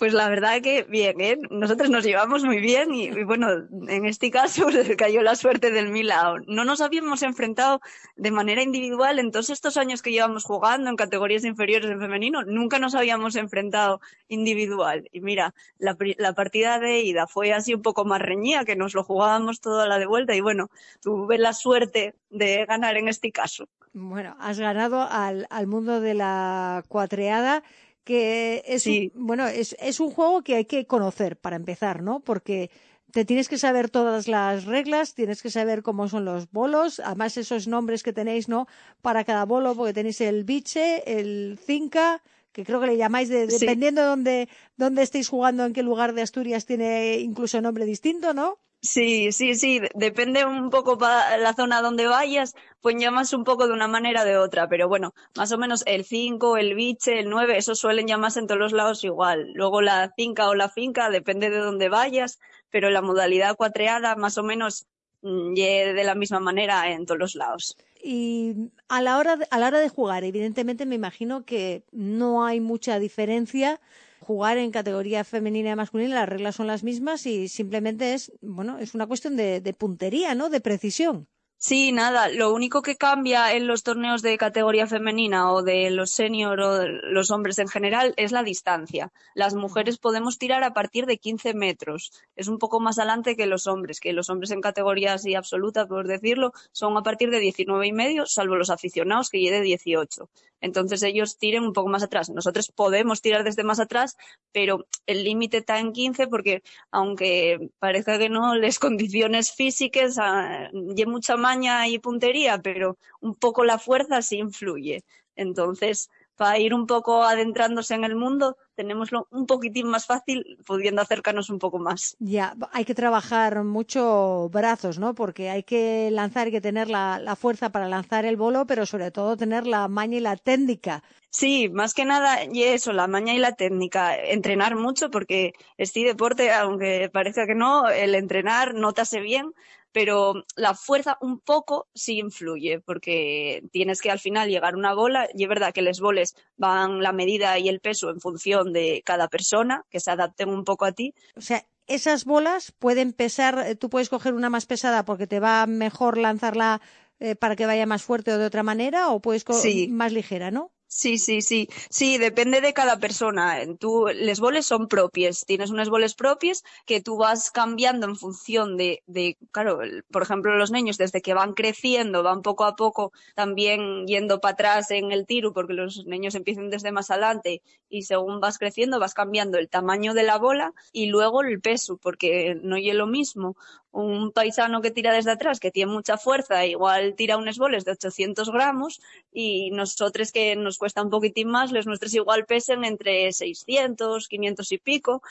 Pues la verdad que bien, ¿eh? Nosotros nos llevamos muy bien y, bueno, en este caso pues, cayó la suerte del mi lado. No nos habíamos enfrentado de manera individual en todos estos años que llevamos jugando en categorías inferiores en femenino, nunca nos habíamos enfrentado individual. Y mira, la, la partida de ida fue así un poco más reñida, que nos lo jugábamos toda la de vuelta y bueno, tuve la suerte de ganar en este caso. Bueno, has ganado al, al mundo de la cuatreada, que es, Sí. un, bueno, es, es un juego que hay que conocer para empezar, ¿no? Porque te tienes que saber todas las reglas, tienes que saber cómo son los bolos, además esos nombres que tenéis, ¿no? Para cada bolo, porque tenéis el biche, el cinca, que creo que le llamáis, de, Sí. dependiendo de dónde, dónde estéis jugando, en qué lugar de Asturias tiene incluso nombre distinto, ¿no? Sí, sí, sí, de- depende un poco para la zona donde vayas, pues llamas un poco de una manera o de otra, pero bueno, más o menos el 5, el biche, el 9, esos suelen llamarse en todos los lados igual. Luego la finca o la finca, depende de dónde vayas, pero la modalidad cuatreada más o menos mm, de la misma manera en todos los lados. Y a la hora a la hora de jugar, evidentemente me imagino que no hay mucha diferencia. Jugar en categoría femenina y masculina, las reglas son las mismas y simplemente es, bueno, es una cuestión de, de puntería, ¿no? De precisión. Sí, nada, lo único que cambia en los torneos de categoría femenina o de los senior o de los hombres en general es la distancia. Las mujeres podemos tirar a partir de 15 metros. Es un poco más adelante que los hombres, que los hombres en categoría así absoluta, por decirlo, son a partir de 19 y medio, salvo los aficionados que de 18. Entonces ellos tiren un poco más atrás. Nosotros podemos tirar desde más atrás, pero el límite está en 15 porque aunque parezca que no, las condiciones físicas, ah, y mucha más maña y puntería, pero un poco la fuerza sí influye. Entonces, para ir un poco adentrándose en el mundo, tenemoslo un poquitín más fácil, pudiendo acercarnos un poco más. Ya, hay que trabajar mucho brazos, ¿no? Porque hay que lanzar, hay que tener la, la fuerza para lanzar el bolo, pero sobre todo tener la maña y la técnica. Sí, más que nada, y eso, la maña y la técnica. Entrenar mucho, porque este deporte, aunque parezca que no, el entrenar notase bien, pero la fuerza un poco sí influye, porque tienes que al final llegar a una bola, y es verdad que los boles van la medida y el peso en función de cada persona, que se adapten un poco a ti. O sea, esas bolas pueden pesar, eh, tú puedes coger una más pesada porque te va mejor lanzarla eh, para que vaya más fuerte o de otra manera, o puedes co- Sí. más ligera, ¿no? Sí, sí, sí. Sí, depende de cada persona. Tú, les boles son propias. Tienes unas boles propias que tú vas cambiando en función de, de, claro, por ejemplo, los niños desde que van creciendo, van poco a poco también yendo para atrás en el tiro, porque los niños empiezan desde más adelante y según vas creciendo vas cambiando el tamaño de la bola y luego el peso, porque no es lo mismo un paisano que tira desde atrás, que tiene mucha fuerza, igual tira unos boles de 800 gramos y nosotros que nos cuesta un poquitín más, los nuestros igual pesen entre 600, 500 y pico.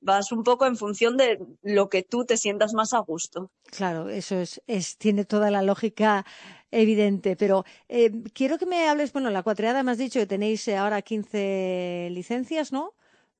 Vas un poco en función de lo que tú te sientas más a gusto. Claro, eso es, es tiene toda la lógica evidente, pero eh, quiero que me hables, bueno, la cuatreada me has dicho que tenéis ahora 15 licencias, ¿no?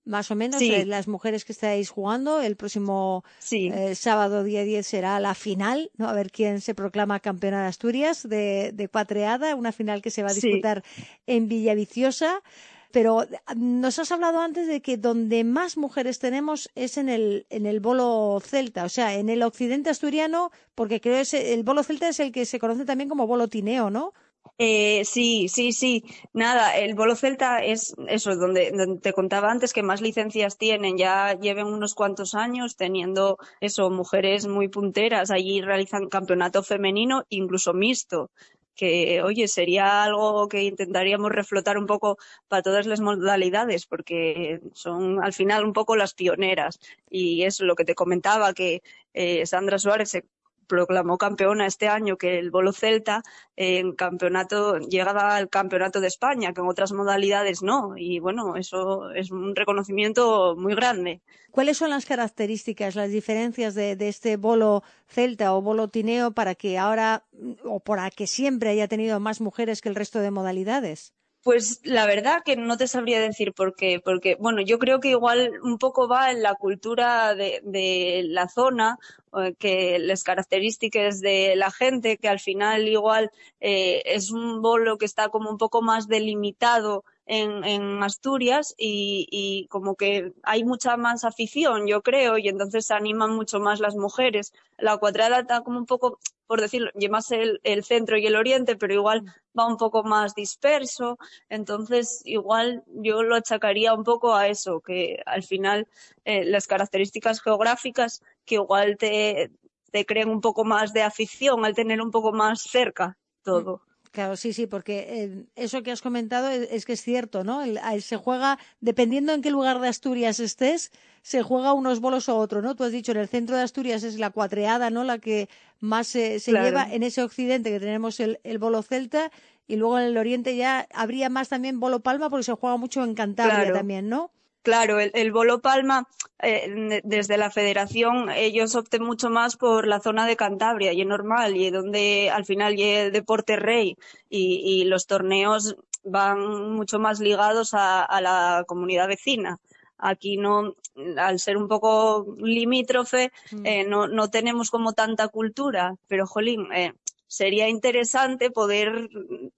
Más o menos, Sí. eh, las mujeres que estáis jugando, el próximo Sí. eh, sábado día 10 será la final, ¿no? A ver quién se proclama campeona de Asturias de, de cuatreada, una final que se va a Sí. disputar en Villaviciosa. Pero nos has hablado antes de que donde más mujeres tenemos es en el, en el bolo celta, o sea, en el occidente asturiano, porque creo que el bolo celta es el que se conoce también como bolo tineo, ¿no? Eh, sí, sí, sí. Nada, el bolo celta es eso, donde, donde te contaba antes que más licencias tienen. Ya lleven unos cuantos años teniendo eso, mujeres muy punteras. Allí realizan campeonato femenino, incluso mixto. Que, oye, sería algo que intentaríamos reflotar un poco para todas las modalidades, porque son al final un poco las pioneras. Y es lo que te comentaba, que eh, Sandra Suárez se proclamó campeona este año que el bolo celta en campeonato llegaba al campeonato de España, que en otras modalidades no. Y bueno, eso es un reconocimiento muy grande. ¿Cuáles son las características, las diferencias de, de este bolo celta o bolo tineo para que ahora o para que siempre haya tenido más mujeres que el resto de modalidades? Pues la verdad que no te sabría decir por qué, porque bueno, yo creo que igual un poco va en la cultura de, de la zona, eh, que las características de la gente, que al final igual eh, es un bolo que está como un poco más delimitado en, Asturias y, y como que hay mucha más afición, yo creo, y entonces se animan mucho más las mujeres. La cuadrada está como un poco, por decirlo, llevas el, el centro y el oriente, pero igual va un poco más disperso. Entonces, igual yo lo achacaría un poco a eso, que al final eh, las características geográficas que igual te, te creen un poco más de afición al tener un poco más cerca todo. Claro, sí, sí, porque eh, eso que has comentado es, es que es cierto, ¿no? El- el- se juega, dependiendo en qué lugar de Asturias estés, se juega unos bolos o otro, ¿no? Tú has dicho, en el centro de Asturias es la cuatreada, ¿no? La que más se, se Claro. lleva. En ese occidente que tenemos el, el bolo celta y luego en el oriente ya habría más también bolo palma porque se juega mucho en Cantabria Claro. también, ¿no? Claro, el, el bolo palma, eh, desde la federación, ellos opten mucho más por la zona de Cantabria, y es normal, y es donde al final y el deporte rey, y, y los torneos van mucho más ligados a, a la comunidad vecina. Aquí no, al ser un poco limítrofe, eh, no, no tenemos como tanta cultura, pero jolín, eh, sería interesante poder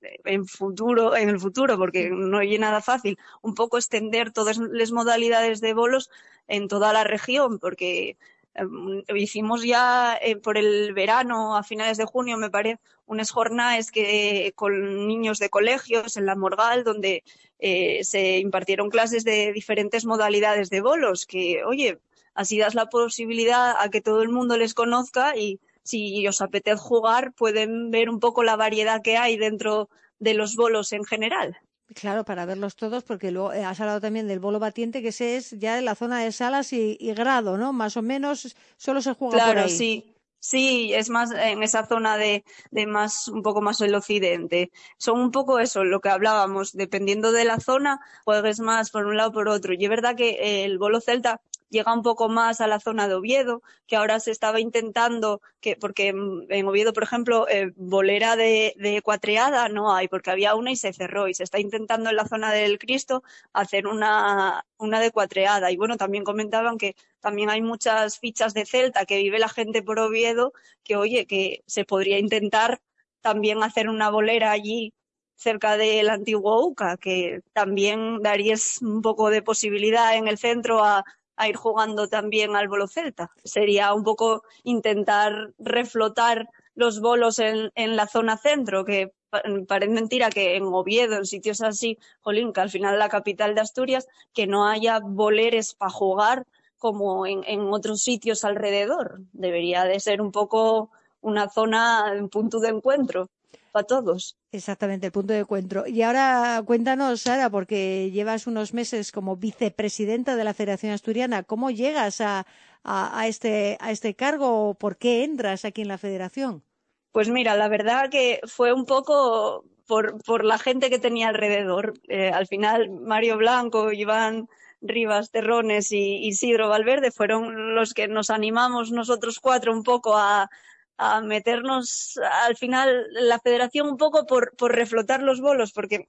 eh, en futuro, en el futuro, porque no es nada fácil, un poco extender todas las modalidades de bolos en toda la región, porque eh, hicimos ya eh, por el verano, a finales de junio, me parece, unas jornadas que con niños de colegios en la Morgal, donde eh, se impartieron clases de diferentes modalidades de bolos, que, oye, así das la posibilidad a que todo el mundo les conozca y si os apetece jugar, pueden ver un poco la variedad que hay dentro de los bolos en general. Claro, para verlos todos, porque luego eh, has hablado también del bolo batiente, que ese es ya en la zona de salas y, y grado, ¿no? Más o menos solo se juega por Claro, ahí. sí. Sí, es más en esa zona de, de más, un poco más el occidente. Son un poco eso, lo que hablábamos, dependiendo de la zona, juegues más por un lado por otro. Y es verdad que el bolo celta llega un poco más a la zona de Oviedo, que ahora se estaba intentando, que, porque en Oviedo, por ejemplo, eh, bolera de, de cuatreada no hay, porque había una y se cerró, y se está intentando en la zona del Cristo hacer una, una de cuatreada. Y bueno, también comentaban que también hay muchas fichas de Celta que vive la gente por Oviedo, que oye, que se podría intentar también hacer una bolera allí cerca del antiguo UCA, que también darías un poco de posibilidad en el centro a, a ir jugando también al bolo celta. Sería un poco intentar reflotar los bolos en, la zona centro, que pa- parece mentira que en Oviedo, en sitios así, jolín, que al final la capital de Asturias, que no haya boleres para jugar como en, en otros sitios alrededor. Debería de ser un poco una zona, un punto de encuentro para todos. Exactamente, el punto de encuentro. Y ahora cuéntanos, Sara, porque llevas unos meses como vicepresidenta de la Federación Asturiana. ¿Cómo llegas a, a, a este, a este cargo? ¿Por qué entras aquí en la Federación? Pues mira, la verdad que fue un poco por, por la gente que tenía alrededor. Eh, al final, Mario Blanco, Iván Rivas Terrones y Isidro Valverde fueron los que nos animamos nosotros cuatro un poco a, a meternos al final la federación un poco por, por reflotar los bolos, porque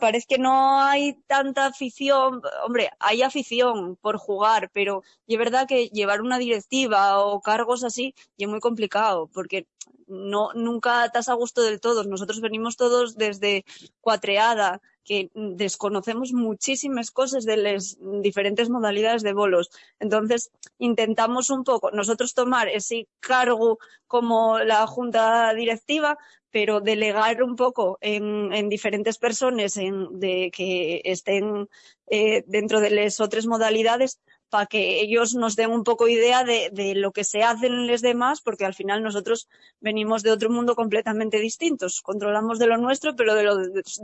parece que no hay tanta afición. Hombre, hay afición por jugar, pero es verdad que llevar una directiva o cargos así es muy complicado, porque no, nunca estás a gusto del todo. Nosotros venimos todos desde cuatreada, que desconocemos muchísimas cosas de las diferentes modalidades de bolos. Entonces, intentamos un poco nosotros tomar ese cargo como la junta directiva, pero delegar un poco en, en diferentes personas en, que estén eh, dentro de las otras modalidades para que ellos nos den un poco idea de, de, lo que se hace en los demás, porque al final nosotros venimos de otro mundo completamente distintos. Controlamos de lo nuestro, pero de lo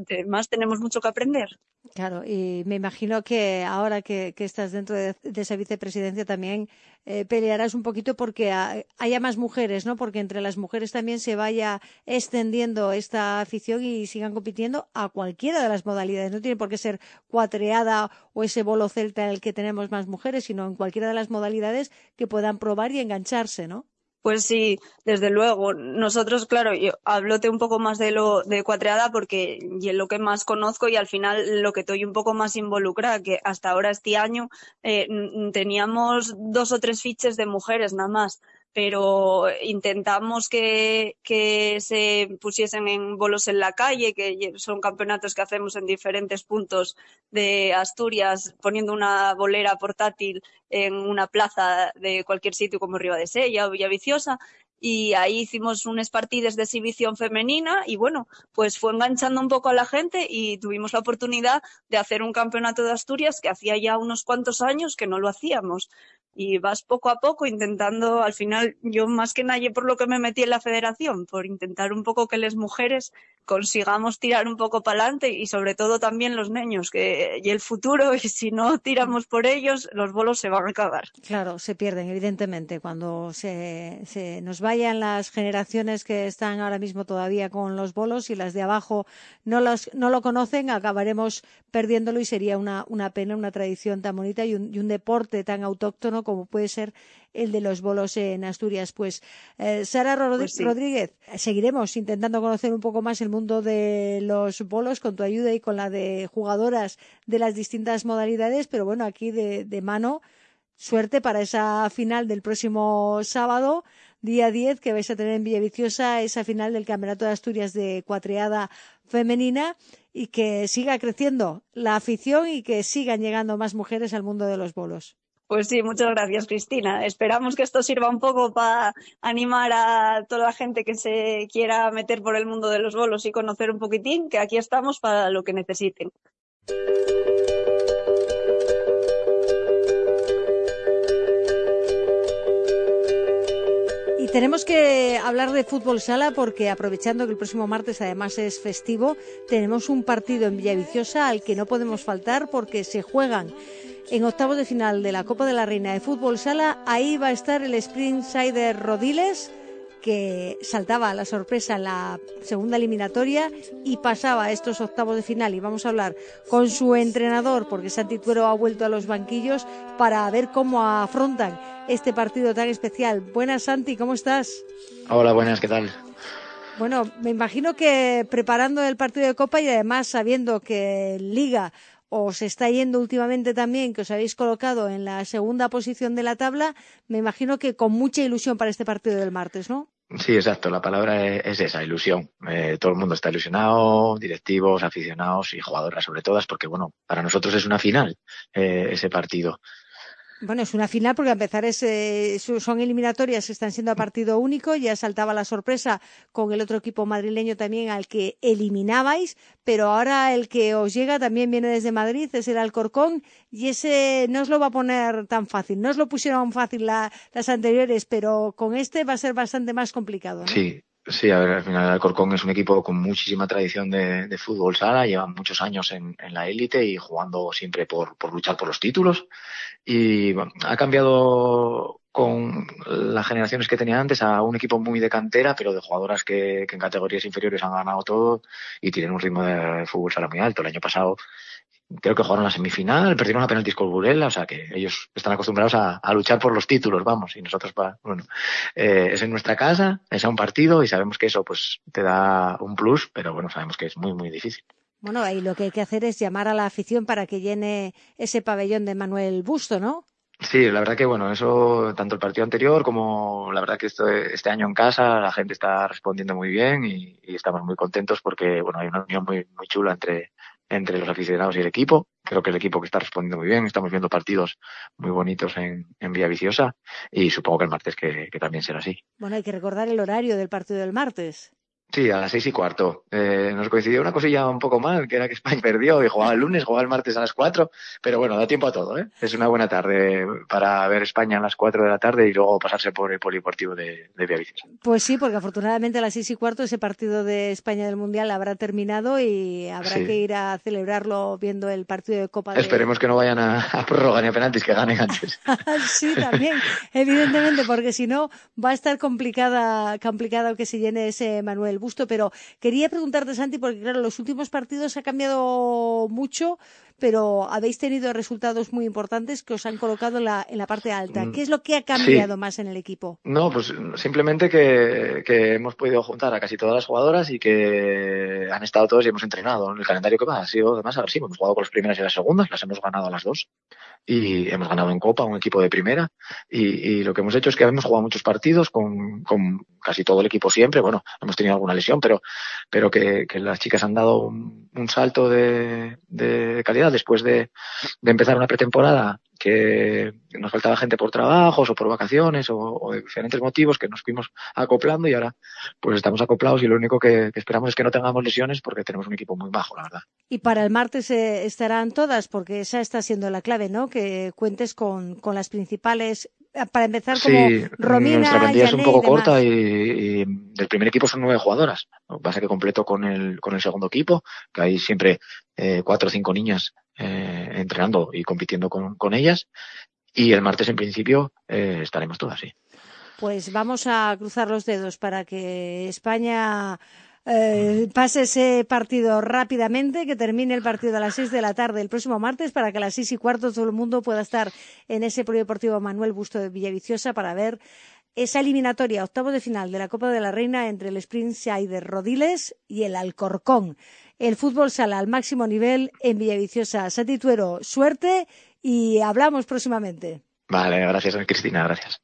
demás tenemos mucho que aprender. Claro, y me imagino que ahora que, estás dentro de, de, esa vicepresidencia también eh, pelearás un poquito porque haya más mujeres, ¿no? Porque entre las mujeres también se vaya extendiendo esta afición y sigan compitiendo a cualquiera de las modalidades. No tiene por qué ser cuatreada o ese bolo celta en el que tenemos más mujeres, sino en cualquiera de las modalidades que puedan probar y engancharse, ¿no? Pues sí, desde luego. Nosotros, claro, yo hablote un poco más de lo de cuatreada porque es lo que más conozco y al final lo que estoy un poco más involucrada, que hasta ahora este año eh, teníamos dos o tres fiches de mujeres nada más pero intentamos que, que, se pusiesen en bolos en la calle, que son campeonatos que hacemos en diferentes puntos de Asturias, poniendo una bolera portátil en una plaza de cualquier sitio como Ribadesella o Villaviciosa. Y ahí hicimos unas partidas de exhibición femenina y bueno, pues fue enganchando un poco a la gente y tuvimos la oportunidad de hacer un campeonato de Asturias que hacía ya unos cuantos años que no lo hacíamos y vas poco a poco intentando, al final, yo más que nadie por lo que me metí en la federación, por intentar un poco que las mujeres consigamos tirar un poco para adelante y sobre todo también los niños, que y el futuro, y si no tiramos por ellos, los bolos se van a acabar. Claro, se pierden, evidentemente, cuando se, se nos vayan las generaciones que están ahora mismo todavía con los bolos y las de abajo no, los, no lo conocen, acabaremos perdiéndolo y sería una, una pena, una tradición tan bonita y un, y un deporte tan autóctono como puede ser el de los bolos en Asturias. Pues eh, Sara Rod pues sí. Rodríguez, seguiremos intentando conocer un poco más el mundo de los bolos con tu ayuda y con la de jugadoras de las distintas modalidades, pero bueno, aquí de, de mano, suerte para esa final del próximo sábado día 10 que vais a tener en Villaviciosa esa final del Campeonato de Asturias de cuatreada femenina y que siga creciendo la afición y que sigan llegando más mujeres al mundo de los bolos. Pues sí, muchas gracias, Cristina. Esperamos que esto sirva un poco para animar a toda la gente que se quiera meter por el mundo de los bolos y conocer un poquitín, que aquí estamos para lo que necesiten. Y tenemos que hablar de fútbol sala porque aprovechando que el próximo martes además es festivo, tenemos un partido en Villaviciosa al que no podemos faltar porque se juegan en octavos de final de la Copa de la Reina de Fútbol Sala. Ahí va a estar el Sprint Sider Rodiles, que saltaba a la sorpresa en la segunda eliminatoria y pasaba a estos octavos de final. Y vamos a hablar con su entrenador, porque Santi Tuero ha vuelto a los banquillos para ver cómo afrontan este partido tan especial. Buenas, Santi, ¿cómo estás? Hola, buenas, ¿qué tal? Bueno, me imagino que preparando el partido de Copa y además sabiendo que Liga os está yendo últimamente también, que os habéis colocado en la segunda posición de la tabla, me imagino que con mucha ilusión para este partido del martes, ¿no? Sí, exacto, la palabra es, es esa, ilusión. Eh, todo el mundo está ilusionado, directivos, aficionados y jugadoras sobre todas, porque bueno, para nosotros es una final eh, ese partido. Bueno, es una final porque a empezar es, eh, son eliminatorias, están siendo a partido único. Ya saltaba la sorpresa con el otro equipo madrileño también al que eliminabais, pero ahora el que os llega también viene desde Madrid, es el Alcorcón, y ese no os lo va a poner tan fácil. No os lo pusieron fácil la- las anteriores, pero con este va a ser bastante más complicado. Sí, sí, a ver, al final Alcorcón es un equipo con muchísima tradición de, fútbol sala, llevan muchos años en, en la élite y jugando siempre por, por luchar por los títulos. Y ha cambiado con las generaciones que tenía antes a un equipo muy de cantera, pero de jugadoras que, que en categorías inferiores han ganado todo y tienen un ritmo de fútbol sala muy alto. El año pasado creo que jugaron la semifinal, perdieron a penaltis con Burela, o sea que ellos están acostumbrados a, a luchar por los títulos, vamos, y nosotros, pa- bueno, eh, es en nuestra casa, es a un partido y sabemos que eso pues te da un plus, pero bueno, sabemos que es muy, muy difícil. Bueno, ahí lo que hay que hacer es llamar a la afición para que llene ese pabellón de Manuel Busto, ¿no? Sí, la verdad que bueno, eso, tanto el partido anterior como la verdad que esto, este año en casa, la gente está respondiendo muy bien y, y estamos muy contentos porque bueno, hay una unión muy, muy chula entre, entre los aficionados y el equipo. Creo que el equipo que está respondiendo muy bien, estamos viendo partidos muy bonitos en, en Vía Viciosa y supongo que el martes que, que también será así. Bueno, hay que recordar el horario del partido del martes. Sí, a las seis y cuarto. Eh, nos coincidió una cosilla un poco mal, que era que España perdió y jugaba el lunes, jugaba el martes a las cuatro, pero bueno, da tiempo a todo, ¿eh? Es una buena tarde para ver España a las cuatro de la tarde y luego pasarse por el polideportivo de, de Villaviciosa. Pues sí, porque afortunadamente a las seis y cuarto ese partido de España del Mundial habrá terminado y habrá Sí. que ir a celebrarlo viendo el partido de Copa de... Esperemos que no vayan a, a prórroga ni a penaltis, que ganen antes. sí, también, evidentemente, porque si no va a estar complicada, complicado que se llene ese Manuel Busto. Pero quería preguntarte, Santi, porque claro, los últimos partidos ha cambiado mucho, pero habéis tenido resultados muy importantes que os han colocado en la, en la parte alta. Mm, ¿Qué es lo que ha sí. cambiado más en el equipo? No, pues simplemente que, que hemos podido juntar a casi todas las jugadoras y que han estado todos y hemos entrenado. El calendario que va ha sido además agresivo. Hemos jugado con las primeras y las segundas, las hemos ganado a las dos y hemos ganado en Copa un equipo de primera y, y lo que hemos hecho es que hemos jugado muchos partidos con, con casi todo el equipo siempre. Bueno, hemos tenido alguna lesión, pero, pero que, que las chicas han dado un, un salto de, de calidad después de, empezar una pretemporada que nos faltaba gente por trabajos o por vacaciones o, de diferentes motivos que nos fuimos acoplando y ahora pues estamos acoplados y lo único que, esperamos es que no tengamos lesiones porque tenemos un equipo muy bajo, la verdad. Y para el martes eh, estarán todas, porque esa está siendo la clave, ¿no? Que cuentes con, con las principales, para empezar como Sí, Romina, nuestra plantilla es un y poco demás. corta y, y del primer equipo son nueve jugadoras. Lo que pasa que completo con el, con el segundo equipo, que hay siempre eh, cuatro o cinco niñas eh, entrenando y compitiendo con, con ellas. Y el martes, en principio, eh, estaremos todas, sí. Pues vamos a cruzar los dedos para que España eh, pase ese partido rápidamente, que termine el partido a las seis de la tarde el próximo martes, para que a las seis y cuarto todo el mundo pueda estar en ese polideportivo Manuel Busto de Villaviciosa para ver esa eliminatoria, octavo de final de la Copa de la Reina entre el Sprint de Rodiles y el Alcorcón. El fútbol sala al máximo nivel en Villaviciosa. Sati Tuero, suerte y hablamos próximamente. Vale, gracias, Cristina, gracias.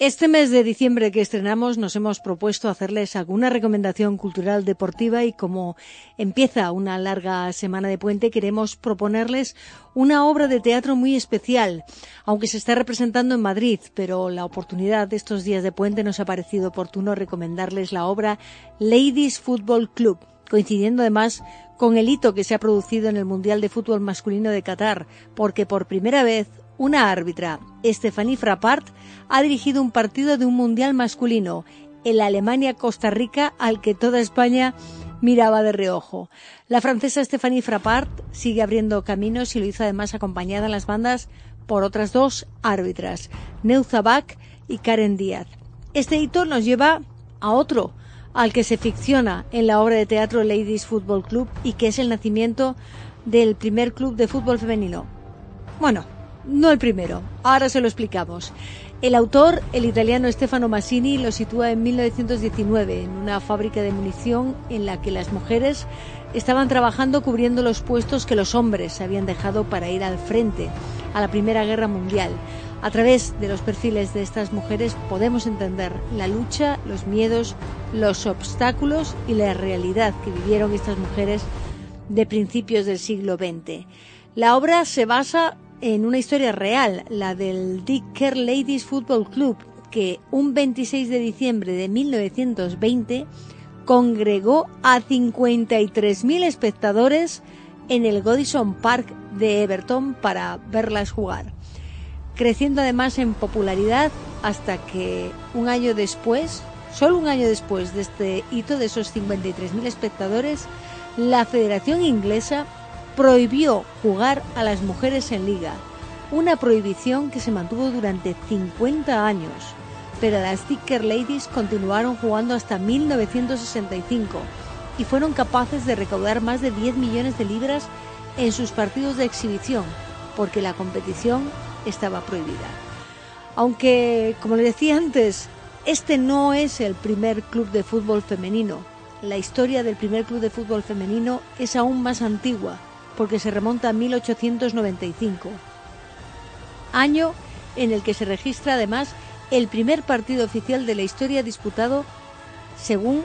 Este mes de diciembre que estrenamos nos hemos propuesto hacerles alguna recomendación cultural deportiva y como empieza una larga semana de puente queremos proponerles una obra de teatro muy especial, aunque se está representando en Madrid, pero la oportunidad de estos días de puente nos ha parecido oportuno recomendarles la obra Ladies Football Club, coincidiendo además con el hito que se ha producido en el Mundial de Fútbol Masculino de Qatar, porque por primera vez una árbitra, Stephanie Frappart, ha dirigido un partido de un mundial masculino, el Alemania-Costa Rica, al que toda España miraba de reojo. La francesa Stéphanie Frappart sigue abriendo caminos y lo hizo además acompañada en las bandas por otras dos árbitras, Neuza Bach y Karen Díaz. Este hito nos lleva a otro, al que se ficciona en la obra de teatro Ladies Football Club y que es el nacimiento del primer club de fútbol femenino. Bueno, no el primero, ahora se lo explicamos. El autor, el italiano Stefano Massini, lo sitúa en 1919 en una fábrica de munición en la que las mujeres estaban trabajando cubriendo los puestos que los hombres habían dejado para ir al frente a la Primera Guerra Mundial. A través de los perfiles de estas mujeres podemos entender la lucha, los miedos, los obstáculos y la realidad que vivieron estas mujeres de principios del siglo XX. La obra se basa en una historia real, la del Dicker Ladies Football Club, que un 26 de diciembre de 1920 congregó a 53.000 espectadores en el Godison Park de Everton para verlas jugar, creciendo además en popularidad hasta que un año después, solo un año después de este hito de esos 53.000 espectadores, la Federación Inglesa prohibió jugar a las mujeres en liga, una prohibición que se mantuvo durante 50 años, pero las Ticker Ladies continuaron jugando hasta 1965 y fueron capaces de recaudar más de 10 millones de libras en sus partidos de exhibición, porque la competición estaba prohibida. Aunque, como le decía antes, este no es el primer club de fútbol femenino. La historia del primer club de fútbol femenino es aún más antigua, porque se remonta a 1895, año en el que se registra además el primer partido oficial de la historia disputado, según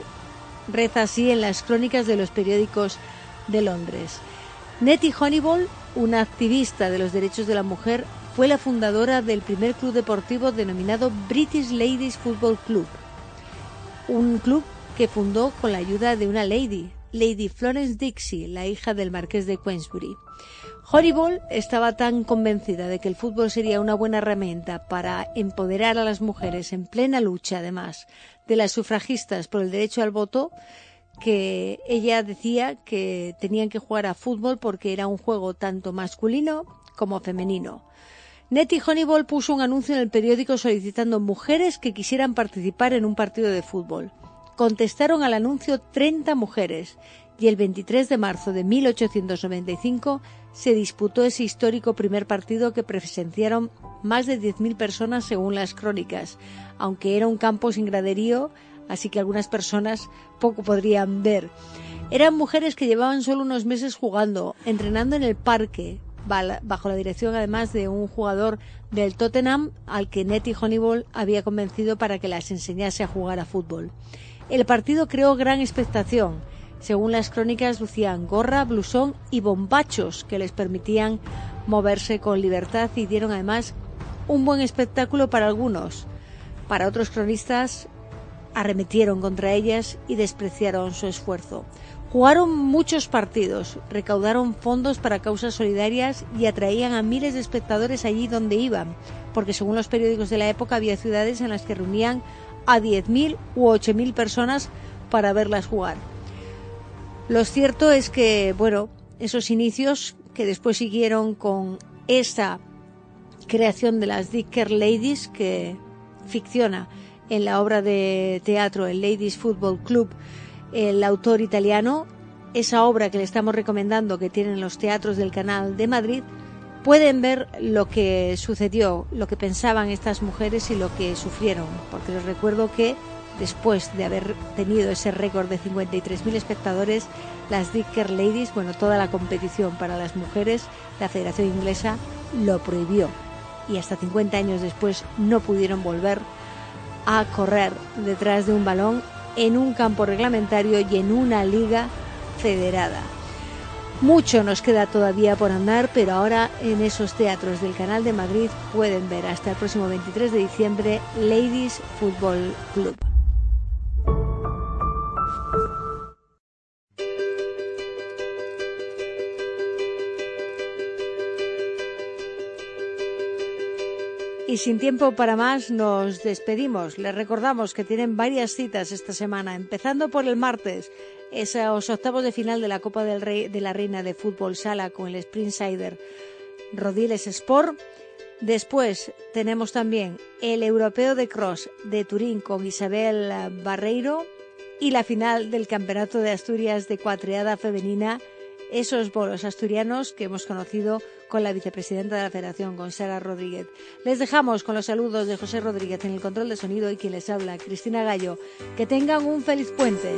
reza así en las crónicas de los periódicos de Londres. Nettie Honeyball, una activista de los derechos de la mujer, fue la fundadora del primer club deportivo denominado British Ladies Football Club, un club que fundó con la ayuda de una lady, Lady Florence Dixie, la hija del marqués de Queensbury. Horrible estaba tan convencida de que el fútbol sería una buena herramienta para empoderar a las mujeres en plena lucha, además, de las sufragistas por el derecho al voto, que ella decía que tenían que jugar a fútbol porque era un juego tanto masculino como femenino. Nettie Honeyball puso un anuncio en el periódico solicitando mujeres que quisieran participar en un partido de fútbol. Contestaron al anuncio 30 mujeres y el 23 de marzo de 1895 se disputó ese histórico primer partido que presenciaron más de 10.000 personas según las crónicas, aunque era un campo sin graderío, así que algunas personas poco podrían ver. Eran mujeres que llevaban solo unos meses jugando, entrenando en el parque, bajo la dirección además de un jugador del Tottenham al que Nettie Honeyball había convencido para que las enseñase a jugar a fútbol. El partido creó gran expectación. Según las crónicas, lucían gorra, blusón y bombachos que les permitían moverse con libertad y dieron además un buen espectáculo para algunos. Para otros cronistas, arremetieron contra ellas y despreciaron su esfuerzo. Jugaron muchos partidos, recaudaron fondos para causas solidarias y atraían a miles de espectadores allí donde iban, porque según los periódicos de la época había ciudades en las que reunían a 10.000 u 8.000 personas para verlas jugar. Lo cierto es que, bueno, esos inicios que después siguieron con esa creación de las Dicker Ladies que ficciona en la obra de teatro el Ladies Football Club el autor italiano, esa obra que le estamos recomendando que tienen los teatros del canal de Madrid, pueden ver lo que sucedió, lo que pensaban estas mujeres y lo que sufrieron, porque les recuerdo que después de haber tenido ese récord de 53.000 espectadores, las Dicker Ladies, bueno, toda la competición para las mujeres, la Federación Inglesa lo prohibió y hasta 50 años después no pudieron volver a correr detrás de un balón en un campo reglamentario y en una liga federada. Mucho nos queda todavía por andar, pero ahora en esos teatros del Canal de Madrid pueden ver hasta el próximo 23 de diciembre Ladies Football Club. Y sin tiempo para más, nos despedimos. Les recordamos que tienen varias citas esta semana, empezando por el martes, esos octavos de final de la Copa del Rey de la Reina de Fútbol Sala con el Sprint Sider Rodiles Sport. Después tenemos también el Europeo de Cross de Turín con Isabel Barreiro y la final del Campeonato de Asturias de Cuatreada Femenina, esos bolos asturianos que hemos conocido con la vicepresidenta de la Federación, con Sara Rodríguez. Les dejamos con los saludos de José Rodríguez en el control de sonido y quien les habla, Cristina Gallo. Que tengan un feliz puente.